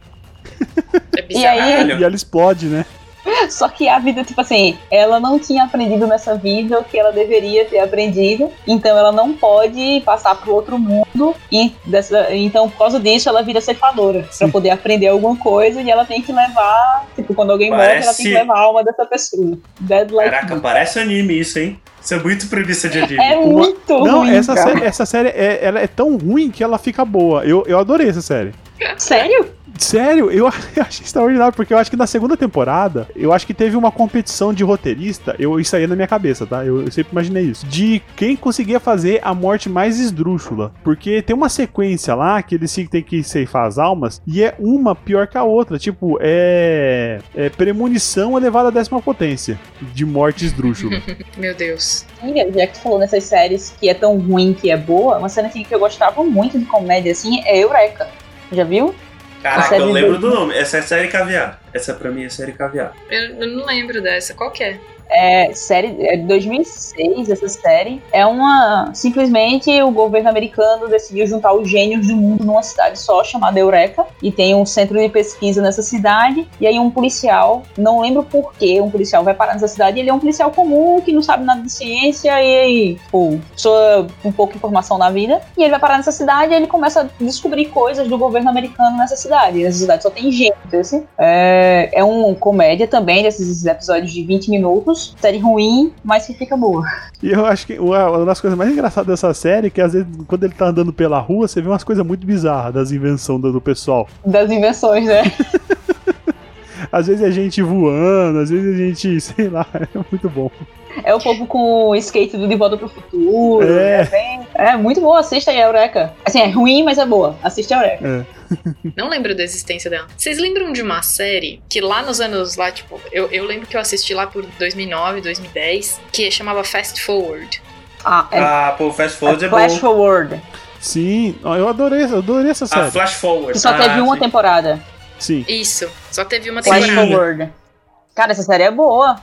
É E aí. E ela explode, né? Só que a vida, tipo assim, ela não tinha aprendido nessa vida o que ela deveria ter aprendido, então ela não pode passar pro outro mundo, e dessa, então por causa disso ela vira ceifadora, pra Sim. poder aprender alguma coisa, e ela tem que levar, tipo, quando alguém morre, ela tem Parece- que levar a alma dessa pessoa. Dead like Caraca, Me. parece anime isso, hein? Isso é muito premissa de anime. É muito Não, ruim, essa cara. série, essa série é, ela é tão ruim que ela fica boa. Eu, eu adorei essa série. Sério? Sério, eu achei extraordinário, porque eu acho que na segunda temporada, eu acho que teve uma competição de roteirista, eu, isso aí é na minha cabeça, tá? Eu, eu sempre imaginei isso. De quem conseguia fazer a morte mais esdrúxula. Porque tem uma sequência lá que eles têm que ceifar as almas, e é uma pior que a outra. Tipo, é. é premonição elevada à décima potência de morte esdrúxula. Meu Deus. Amiga, já que tu falou nessas séries que é tão ruim que é boa, uma assim, que eu gostava muito de comédia assim é Eureka. Já viu? Caraca, eu lembro do- nome. Essa é série caviar. Essa pra mim é série caviar. Eu, eu não lembro dessa. Qual que é? É, série é de 2006, essa série. É uma. Simplesmente o governo americano decidiu juntar os gênios do mundo numa cidade só, chamada Eureka. E tem um centro de pesquisa nessa cidade. E aí um policial, não lembro por que um policial vai parar nessa cidade. Ele é um policial comum que não sabe nada de ciência e, tipo, pessoa com pouca informação na vida. E ele vai parar nessa cidade e ele começa a descobrir coisas do governo americano nessa cidade. E nessa cidade só tem gente, assim. É, é um comédia também, desses episódios de 20 minutos. Série ruim, mas que fica boa. E eu acho que uma das coisas mais engraçadas dessa série é que às vezes, quando ele tá andando pela rua, você vê umas coisas muito bizarras das invenções do, do pessoal. Das invenções, né? Às vezes é gente voando, às vezes é gente, sei lá, é muito bom. É o povo com o skate do De Volta pro Futuro. É. É, bem- é muito boa, assista aí a Eureka. Assim, é ruim, mas é boa. Assiste a Eureka. Não lembro da existência dela. Vocês lembram de uma série que lá nos anos lá, tipo, eu, eu lembro que eu assisti lá por 2009, 2010, que chamava Fast Forward. Ah, é, Ah, pô, Fast Forward é, Flash bom. Forward. Sim, ó, eu adorei, eu adorei essa Ah, série. Flash Forward. Que só ah, teve uma sim. temporada. Sim. Isso. Só teve uma Flash temporada. Forward. Cara, essa série é boa.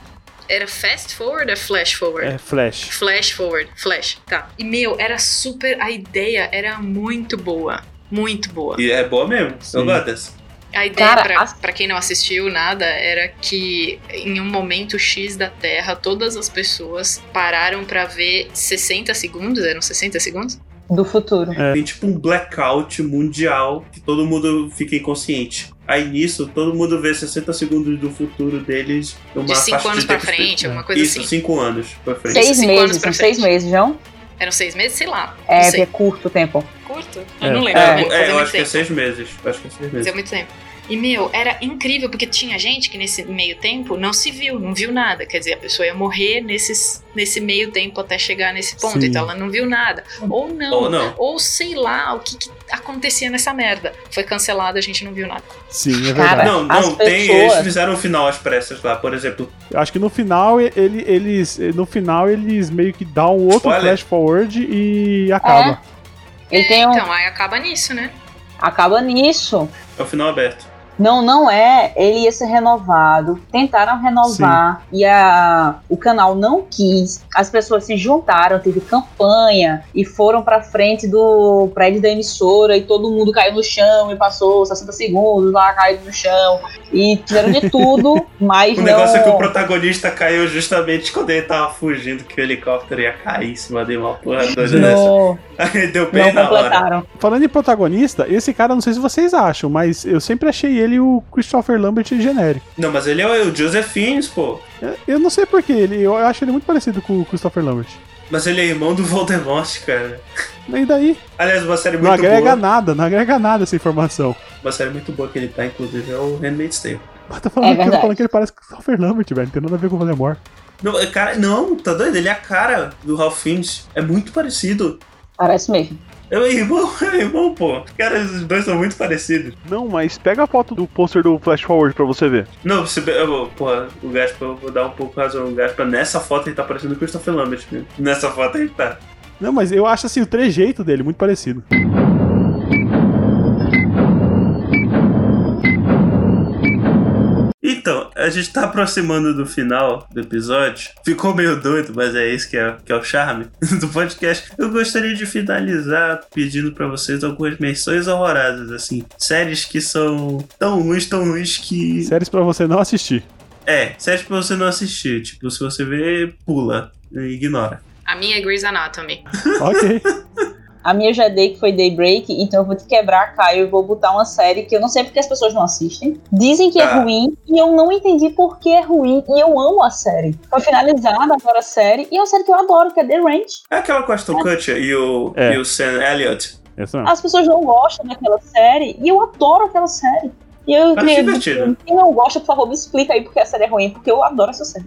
Era Fast Forward ou Flash Forward? É Flash. Flash Forward, Flash, tá. E meu, era super. A ideia era muito boa. Muito boa. E é boa mesmo. Sim. Eu gosto dessa. A ideia, Cara, pra, pra quem não assistiu nada, era que em um momento X da Terra, todas as pessoas pararam pra ver 60 segundos. Eram 60 segundos? Do futuro. Tem tipo um blackout mundial que todo mundo fica inconsciente. Aí nisso, todo mundo vê 60 segundos do futuro deles numa De cinco faixa anos de pra frente, alguma coisa Isso, assim. 5 anos pra frente. Seis cinco anos meses, pra seis frente. meses, não? Eram seis meses? Sei lá. É, porque é sei. curto o tempo. Curto? É. Eu não lembro. É. fazia É, eu acho que é tempo. 6 meses. Eu Acho que é 6 meses. Fazia muito tempo. E, meu, era incrível, porque tinha gente que nesse meio tempo não se viu, não viu nada. Quer dizer, a pessoa ia morrer nesses, nesse meio tempo até chegar nesse ponto. Sim. Então ela não viu nada. Ou não. Ou não. Ou sei lá o que, que acontecia nessa merda. Foi cancelado, a gente não viu nada. Sim, é Cara, verdade. Não, não, As tem. pessoas- Eles fizeram um final às pressas lá, por exemplo. Eu acho que no final ele, eles. No final eles meio que dão um outro Spoiler. flash forward e acaba. Ele tem um. Então, aí acaba nisso, né? Acaba nisso. É o final aberto. Não, não é. Ele ia ser renovado. Tentaram renovar e a, o canal não quis. As pessoas se juntaram, teve campanha e foram pra frente do prédio da emissora e todo mundo caiu no chão e passou 60 segundos lá caído no chão e fizeram de tudo, mas O não. negócio é que o protagonista caiu justamente quando ele tava fugindo, que o helicóptero ia cair em cima dele, uma porra doida dessa. Aí deu bem não na hora. completaram. Falando em protagonista, esse cara, não sei se vocês acham, mas eu sempre achei ele o Christopher Lambert genérico. Não, mas ele é o Joseph Fiennes, pô. Eu- Eu não sei porquê, ele, eu acho ele muito parecido com o Christopher Lambert. Mas ele é irmão do Voldemort, cara. E daí? Aliás, uma série Não muito agrega boa. nada, não agrega nada essa informação. Uma série muito boa que ele tá, inclusive, é o Handmaid's Tale. Mas tá falando, É que, eu tô verdade. falando que ele parece com o Christopher Lambert, velho. Não tem nada a ver com o Voldemort. Não, é cara, não, tá doido? Ele é a cara do Ralph Fiennes. É muito parecido. Parece mesmo. É o irmão, é o irmão, pô. Cara, os dois são muito parecidos. Não, mas pega a foto do pôster do Flash Forward pra você ver. Não, se, eu vou- porra, o Gaspar, eu vou dar um pouco razão. O Gaspar, nessa foto ele tá parecendo o Christopher Lambert. né? Nessa foto ele tá. Não, mas eu acho assim o trejeito dele muito parecido. Então, a gente tá aproximando do final do episódio. Ficou meio doido, mas é isso que é, que é o charme do podcast. Eu gostaria de finalizar pedindo pra vocês algumas menções horrorosas, assim. Séries que são tão ruins, tão ruins que. Séries pra você não assistir. É, séries pra você não assistir. Tipo, se você vê, pula. e Ignora. A minha é Grey's Anatomy. Ok. A minha já dei que foi Daybreak, então eu vou te quebrar, Caio, e vou botar uma série que eu não sei porque as pessoas não assistem. Dizem que é Ah. ruim, e eu não entendi por que é ruim, e eu amo a série. Foi finalizada agora a série, e é uma série que eu adoro, que é The Ranch. É aquela com Aston Kutcher e o, É. e o Sam Elliott. Essa mesmo. As pessoas não gostam daquela série, e eu adoro aquela série. E eu Acho queria divertido. quem não gosta, por favor, me explica aí porque a série é ruim, porque eu adoro essa série.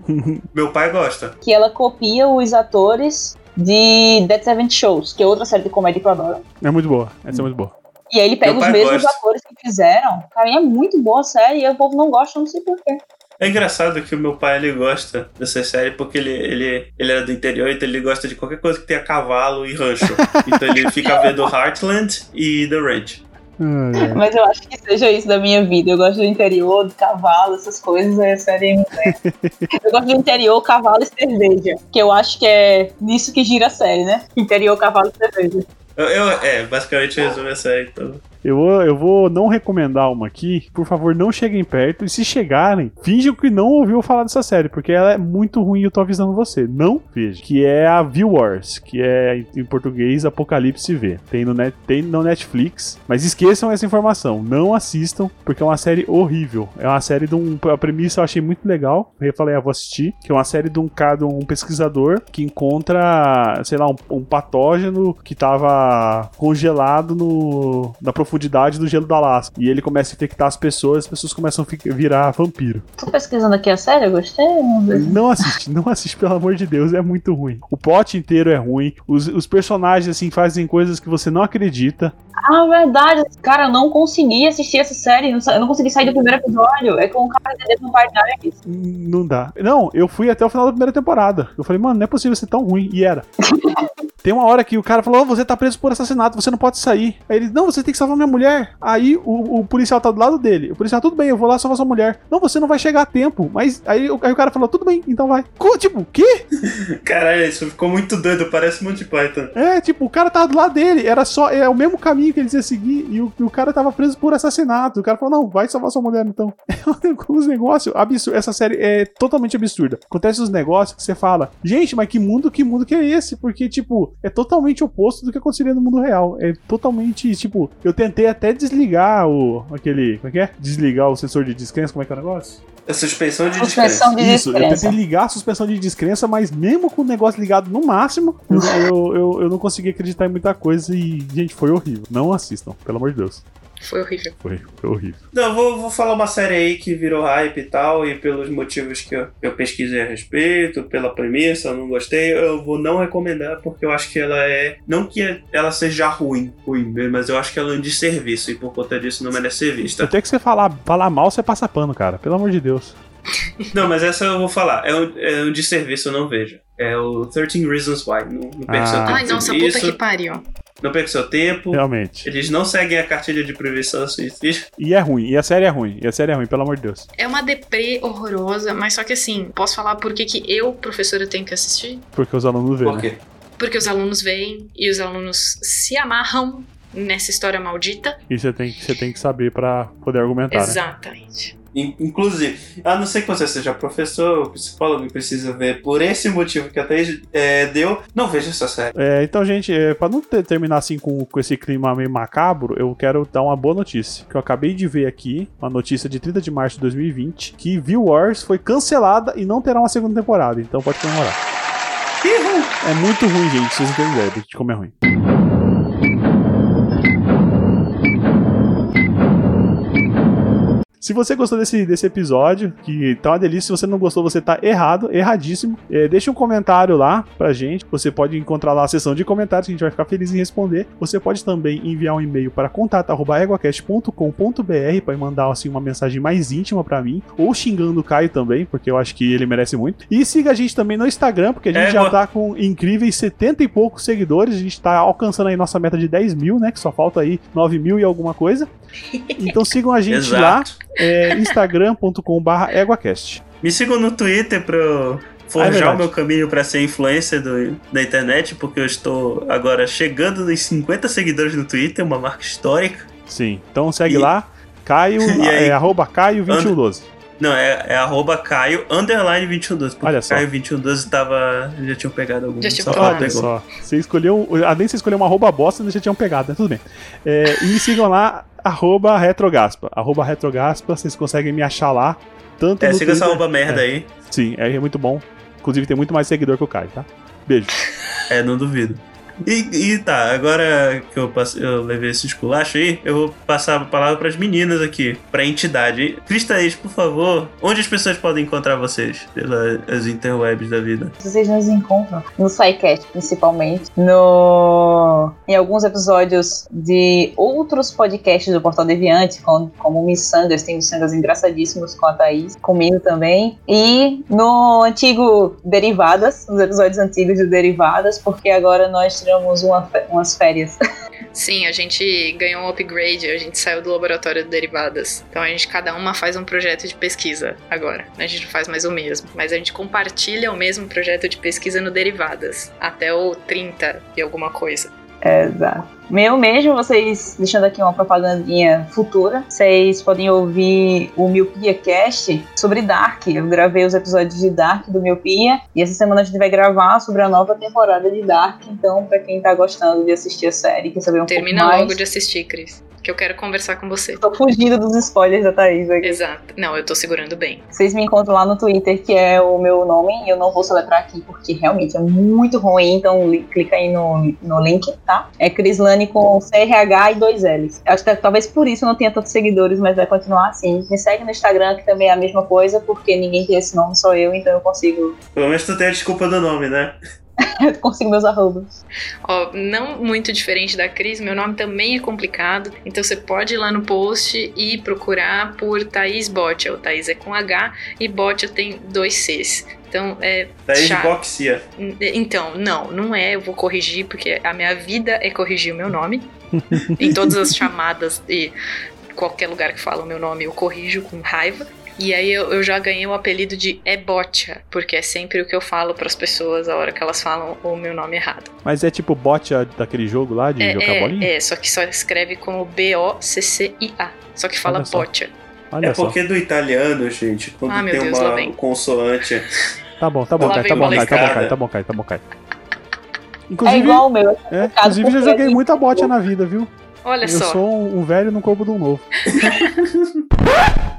Meu pai gosta. Que ela copia os atores de Dead Seven Shows, que é outra série de comédia que eu adoro. É muito boa. Essa é muito boa. E aí ele pega os mesmos gosta. atores que fizeram. Cara, é muito boa a série e o povo não gosta, eu não sei porquê. É engraçado que o meu pai ele gosta dessa série porque ele, ele, ele era do interior, então ele gosta de qualquer coisa que tenha cavalo e rancho. então ele fica vendo Heartland e The Ranch. Ai. Mas eu acho que seja isso da minha vida. Eu gosto do interior, do cavalo, essas coisas, aí a série me pega. Eu gosto do interior, cavalo e cerveja. Que eu acho que é nisso que gira a série, né? Interior, cavalo e cerveja. Eu, eu- é, basicamente resume a série. Então. Eu vou, eu vou não recomendar uma aqui. Por favor, não cheguem perto. E se chegarem, finjam que não ouviu falar dessa série, porque ela é muito ruim e eu tô avisando você. Não veja. Que é a View Wars, que é em português Apocalipse V. Tem no, net, tem no Netflix. Mas esqueçam essa informação. Não assistam, porque é uma série horrível. É uma série de um. A premissa eu achei muito legal. Eu falei, ah, vou assistir. Que é uma série de um cara, um pesquisador que encontra, sei lá, um, um patógeno que tava congelado no, na profundidade do gelo do Alasca. E ele começa a infectar as pessoas, as pessoas começam a virar vampiro. Tô pesquisando aqui a série, eu gostei. Não assiste, não assiste, pelo amor de Deus, é muito ruim. O plot inteiro é ruim, os, os personagens, assim, fazem coisas que você não acredita. Ah, verdade. Cara, eu não consegui assistir essa série. Eu não consegui sair do primeiro episódio. É com o cara de Vampire Diaries. Não dá. Não, eu fui até o final da primeira temporada. Eu falei, mano, não é possível ser tão ruim. E era. Tem uma hora que o cara falou: "Ô, você tá preso por assassinato, você não pode sair. Aí ele, não, você tem que salvar minha mulher. Aí o, o policial tá do lado dele. O policial, tudo bem, eu vou lá salvar sua mulher. Não, você não vai chegar a tempo. Mas aí, o- aí o cara falou: tudo bem, então vai. Tipo, o quê? Caralho, isso ficou muito doido, parece Monty Python. É, tipo, o cara tava do lado dele. Era só, é o mesmo caminho que eles iam seguir. E o, e o cara tava preso por assassinato. O cara falou: não, vai salvar sua mulher então. É uns negócios absurdos. Essa série é totalmente absurda. Acontece uns negócios que você fala: gente, mas que mundo, que mundo que é esse? Porque, tipo, é totalmente oposto do que aconteceria no mundo real. É totalmente, tipo, eu tentei até desligar o. aquele. Como é que é? Desligar o sensor de descrença, como é que é o negócio? A suspensão de Suspensão descrença. de Isso, eu descrença. tentei ligar a suspensão de descrença, mas mesmo com o negócio ligado no máximo, eu, eu, eu, eu não consegui acreditar em muita coisa e, gente, foi horrível. Não assistam, pelo amor de Deus. Foi horrível. Foi, foi horrível. Não, eu vou, vou falar uma série aí que virou hype e tal, e pelos motivos que eu, eu pesquisei a respeito, pela premissa, eu não gostei, eu vou não recomendar, porque eu acho que ela é. Não que ela seja ruim, ruim, mas eu acho que ela é um desserviço, e por conta disso não merece ser vista. Até que você falar, falar mal, você passa pano, cara. Pelo amor de Deus. Não, mas essa eu vou falar. É um, é um desserviço, eu não vejo. É o 13 Reasons Why. Não, não Ah. Ai, nossa, sobre puta isso. que pariu. Não perca seu tempo. Realmente. Eles não seguem a cartilha de prevenção suicídio. E é ruim. E a série é ruim. E a série é ruim, pelo amor de Deus. É uma deprê horrorosa, mas só que assim, posso falar por que, que eu, professora, tenho que assistir? Porque os alunos veem. Por né? quê? Porque os alunos veem e os alunos se amarram nessa história maldita. E você tem, você tem que saber pra poder argumentar, né? Exatamente. In- Inclusive, a não ser que você seja professor ou psicólogo e precisa ver por esse motivo que a Thaís é, deu, não veja essa série. É, então, gente, é, pra não ter- terminar assim com, com esse clima meio macabro, eu quero dar uma boa notícia. Que eu acabei de ver aqui, uma notícia de 30 de março de 2020, que View Wars foi cancelada e não terá uma segunda temporada. Então pode comemorar. É muito ruim, gente, vocês não têm ideia de como é ruim. Se você gostou desse, desse episódio, que tá uma delícia, se você não gostou, você tá errado, erradíssimo. É, deixa um comentário lá pra gente. Você pode encontrar lá a seção de comentários que a gente vai ficar feliz em responder. Você pode também enviar um e-mail para contato@eguacast.com.br para mandar assim uma mensagem mais íntima pra mim, ou xingando o Caio também, porque eu acho que ele merece muito. E siga a gente também no Instagram, porque a gente já Égua. tá com incríveis 70 e poucos seguidores. A gente tá alcançando aí nossa meta de 10 mil, né? Que só falta aí 9 mil e alguma coisa. Então sigam a gente lá. É, instagram.com.br eguacast. Me sigam no Twitter pra eu Ah, é forjar o meu caminho pra ser influencer do- da internet, porque eu estou agora chegando nos 50 seguidores no Twitter, uma marca histórica. Sim, então segue E- lá, Caio, E aí? é, arroba Caio2112. Não, é, é arroba Caio underline 2112. Porque Olha só. Caio 2112 tava. Já tinham pegado algum. Já tinham só pegado. Olha só, você escolheu, além de você escolher uma arroba bosta, eles já tinham pegado, né? Tudo bem. É, e me sigam lá, arroba retrogaspa. Arroba retrogaspa, vocês conseguem me achar lá. Tanto É, siga essa arroba merda aí. Sim, é muito bom. Inclusive tem muito mais seguidor que o Caio, tá? Beijo. É, não duvido. E, e tá, agora que eu, eu levei esse esculacho aí, eu vou passar a palavra pras meninas aqui, pra entidade. Cristaís, por favor, onde as pessoas podem encontrar vocês? Pelas interwebs da vida. Vocês nos encontram no SciCast, principalmente, no em alguns episódios de outros podcasts do Portal Deviante, como, como Missangas, tem Missangas engraçadíssimos com a Thaís, comigo também, e no antigo Derivadas, nos episódios antigos de Derivadas, porque agora nós tiramos uma umas férias. Sim, a gente ganhou um upgrade, a gente saiu do laboratório de derivadas. Então a gente, cada uma faz um projeto de pesquisa agora. A gente faz mais o mesmo. Mas a gente compartilha o mesmo projeto de pesquisa no Derivadas. Até o 30 e alguma coisa. Exato. Meu mesmo, vocês, deixando aqui uma propagandinha futura, vocês podem ouvir o Miopia Cast sobre Dark. Eu gravei os episódios de Dark do Miopia e essa semana a gente vai gravar sobre a nova temporada de Dark. Então, pra quem tá gostando de assistir a série, quer saber um Termina pouco mais. logo de assistir, Cris. Que eu quero conversar com você. Tô fugindo dos spoilers da Thaís aqui. Exato. Não, eu tô segurando bem. Vocês me encontram lá no Twitter, que é o meu nome, e eu não vou soletrar aqui porque realmente é muito ruim, então li- clica aí no, no link, tá? É Crislane com CRH e dois L's. Acho que talvez por isso eu não tenha tantos seguidores, mas vai continuar assim. Me segue no Instagram, que também é a mesma coisa, porque ninguém tem esse nome, só eu, então eu consigo, Pelo menos tu tem a desculpa do nome, né? Eu consigo meus arrobas. Ó, não muito diferente da Cris, meu nome também é complicado. Então você pode ir lá no post e procurar por Thaís Botia. O Thaís é com H e Botia tem dois Cs. Então é Thaís chato. Boxia. Então, não, não é, eu vou corrigir, porque a minha vida é corrigir o meu nome. em todas as chamadas e qualquer lugar que fala o meu nome, eu corrijo com raiva. E aí eu, eu já ganhei o apelido de Ebotia, porque é sempre o que eu falo pras pessoas a hora que elas falam o meu nome errado. Mas é tipo bot daquele jogo lá de É, jogar bolinha? é, é, só que só escreve como B-O-C-C-I-A. Só que fala Olha só. Botia. Olha É só. porque do italiano, gente, quando Ah, tem Deus, uma consoante. Tá bom, tá bom, vem tá bom, Caio, tá bom. Caio, tá bom, Caio, tá bom, Caio. É Inclusive, igual o meu. é, inclusive já joguei ele- muita bot na vida, viu? Olha Eu só. sou um, um velho no corpo de um novo.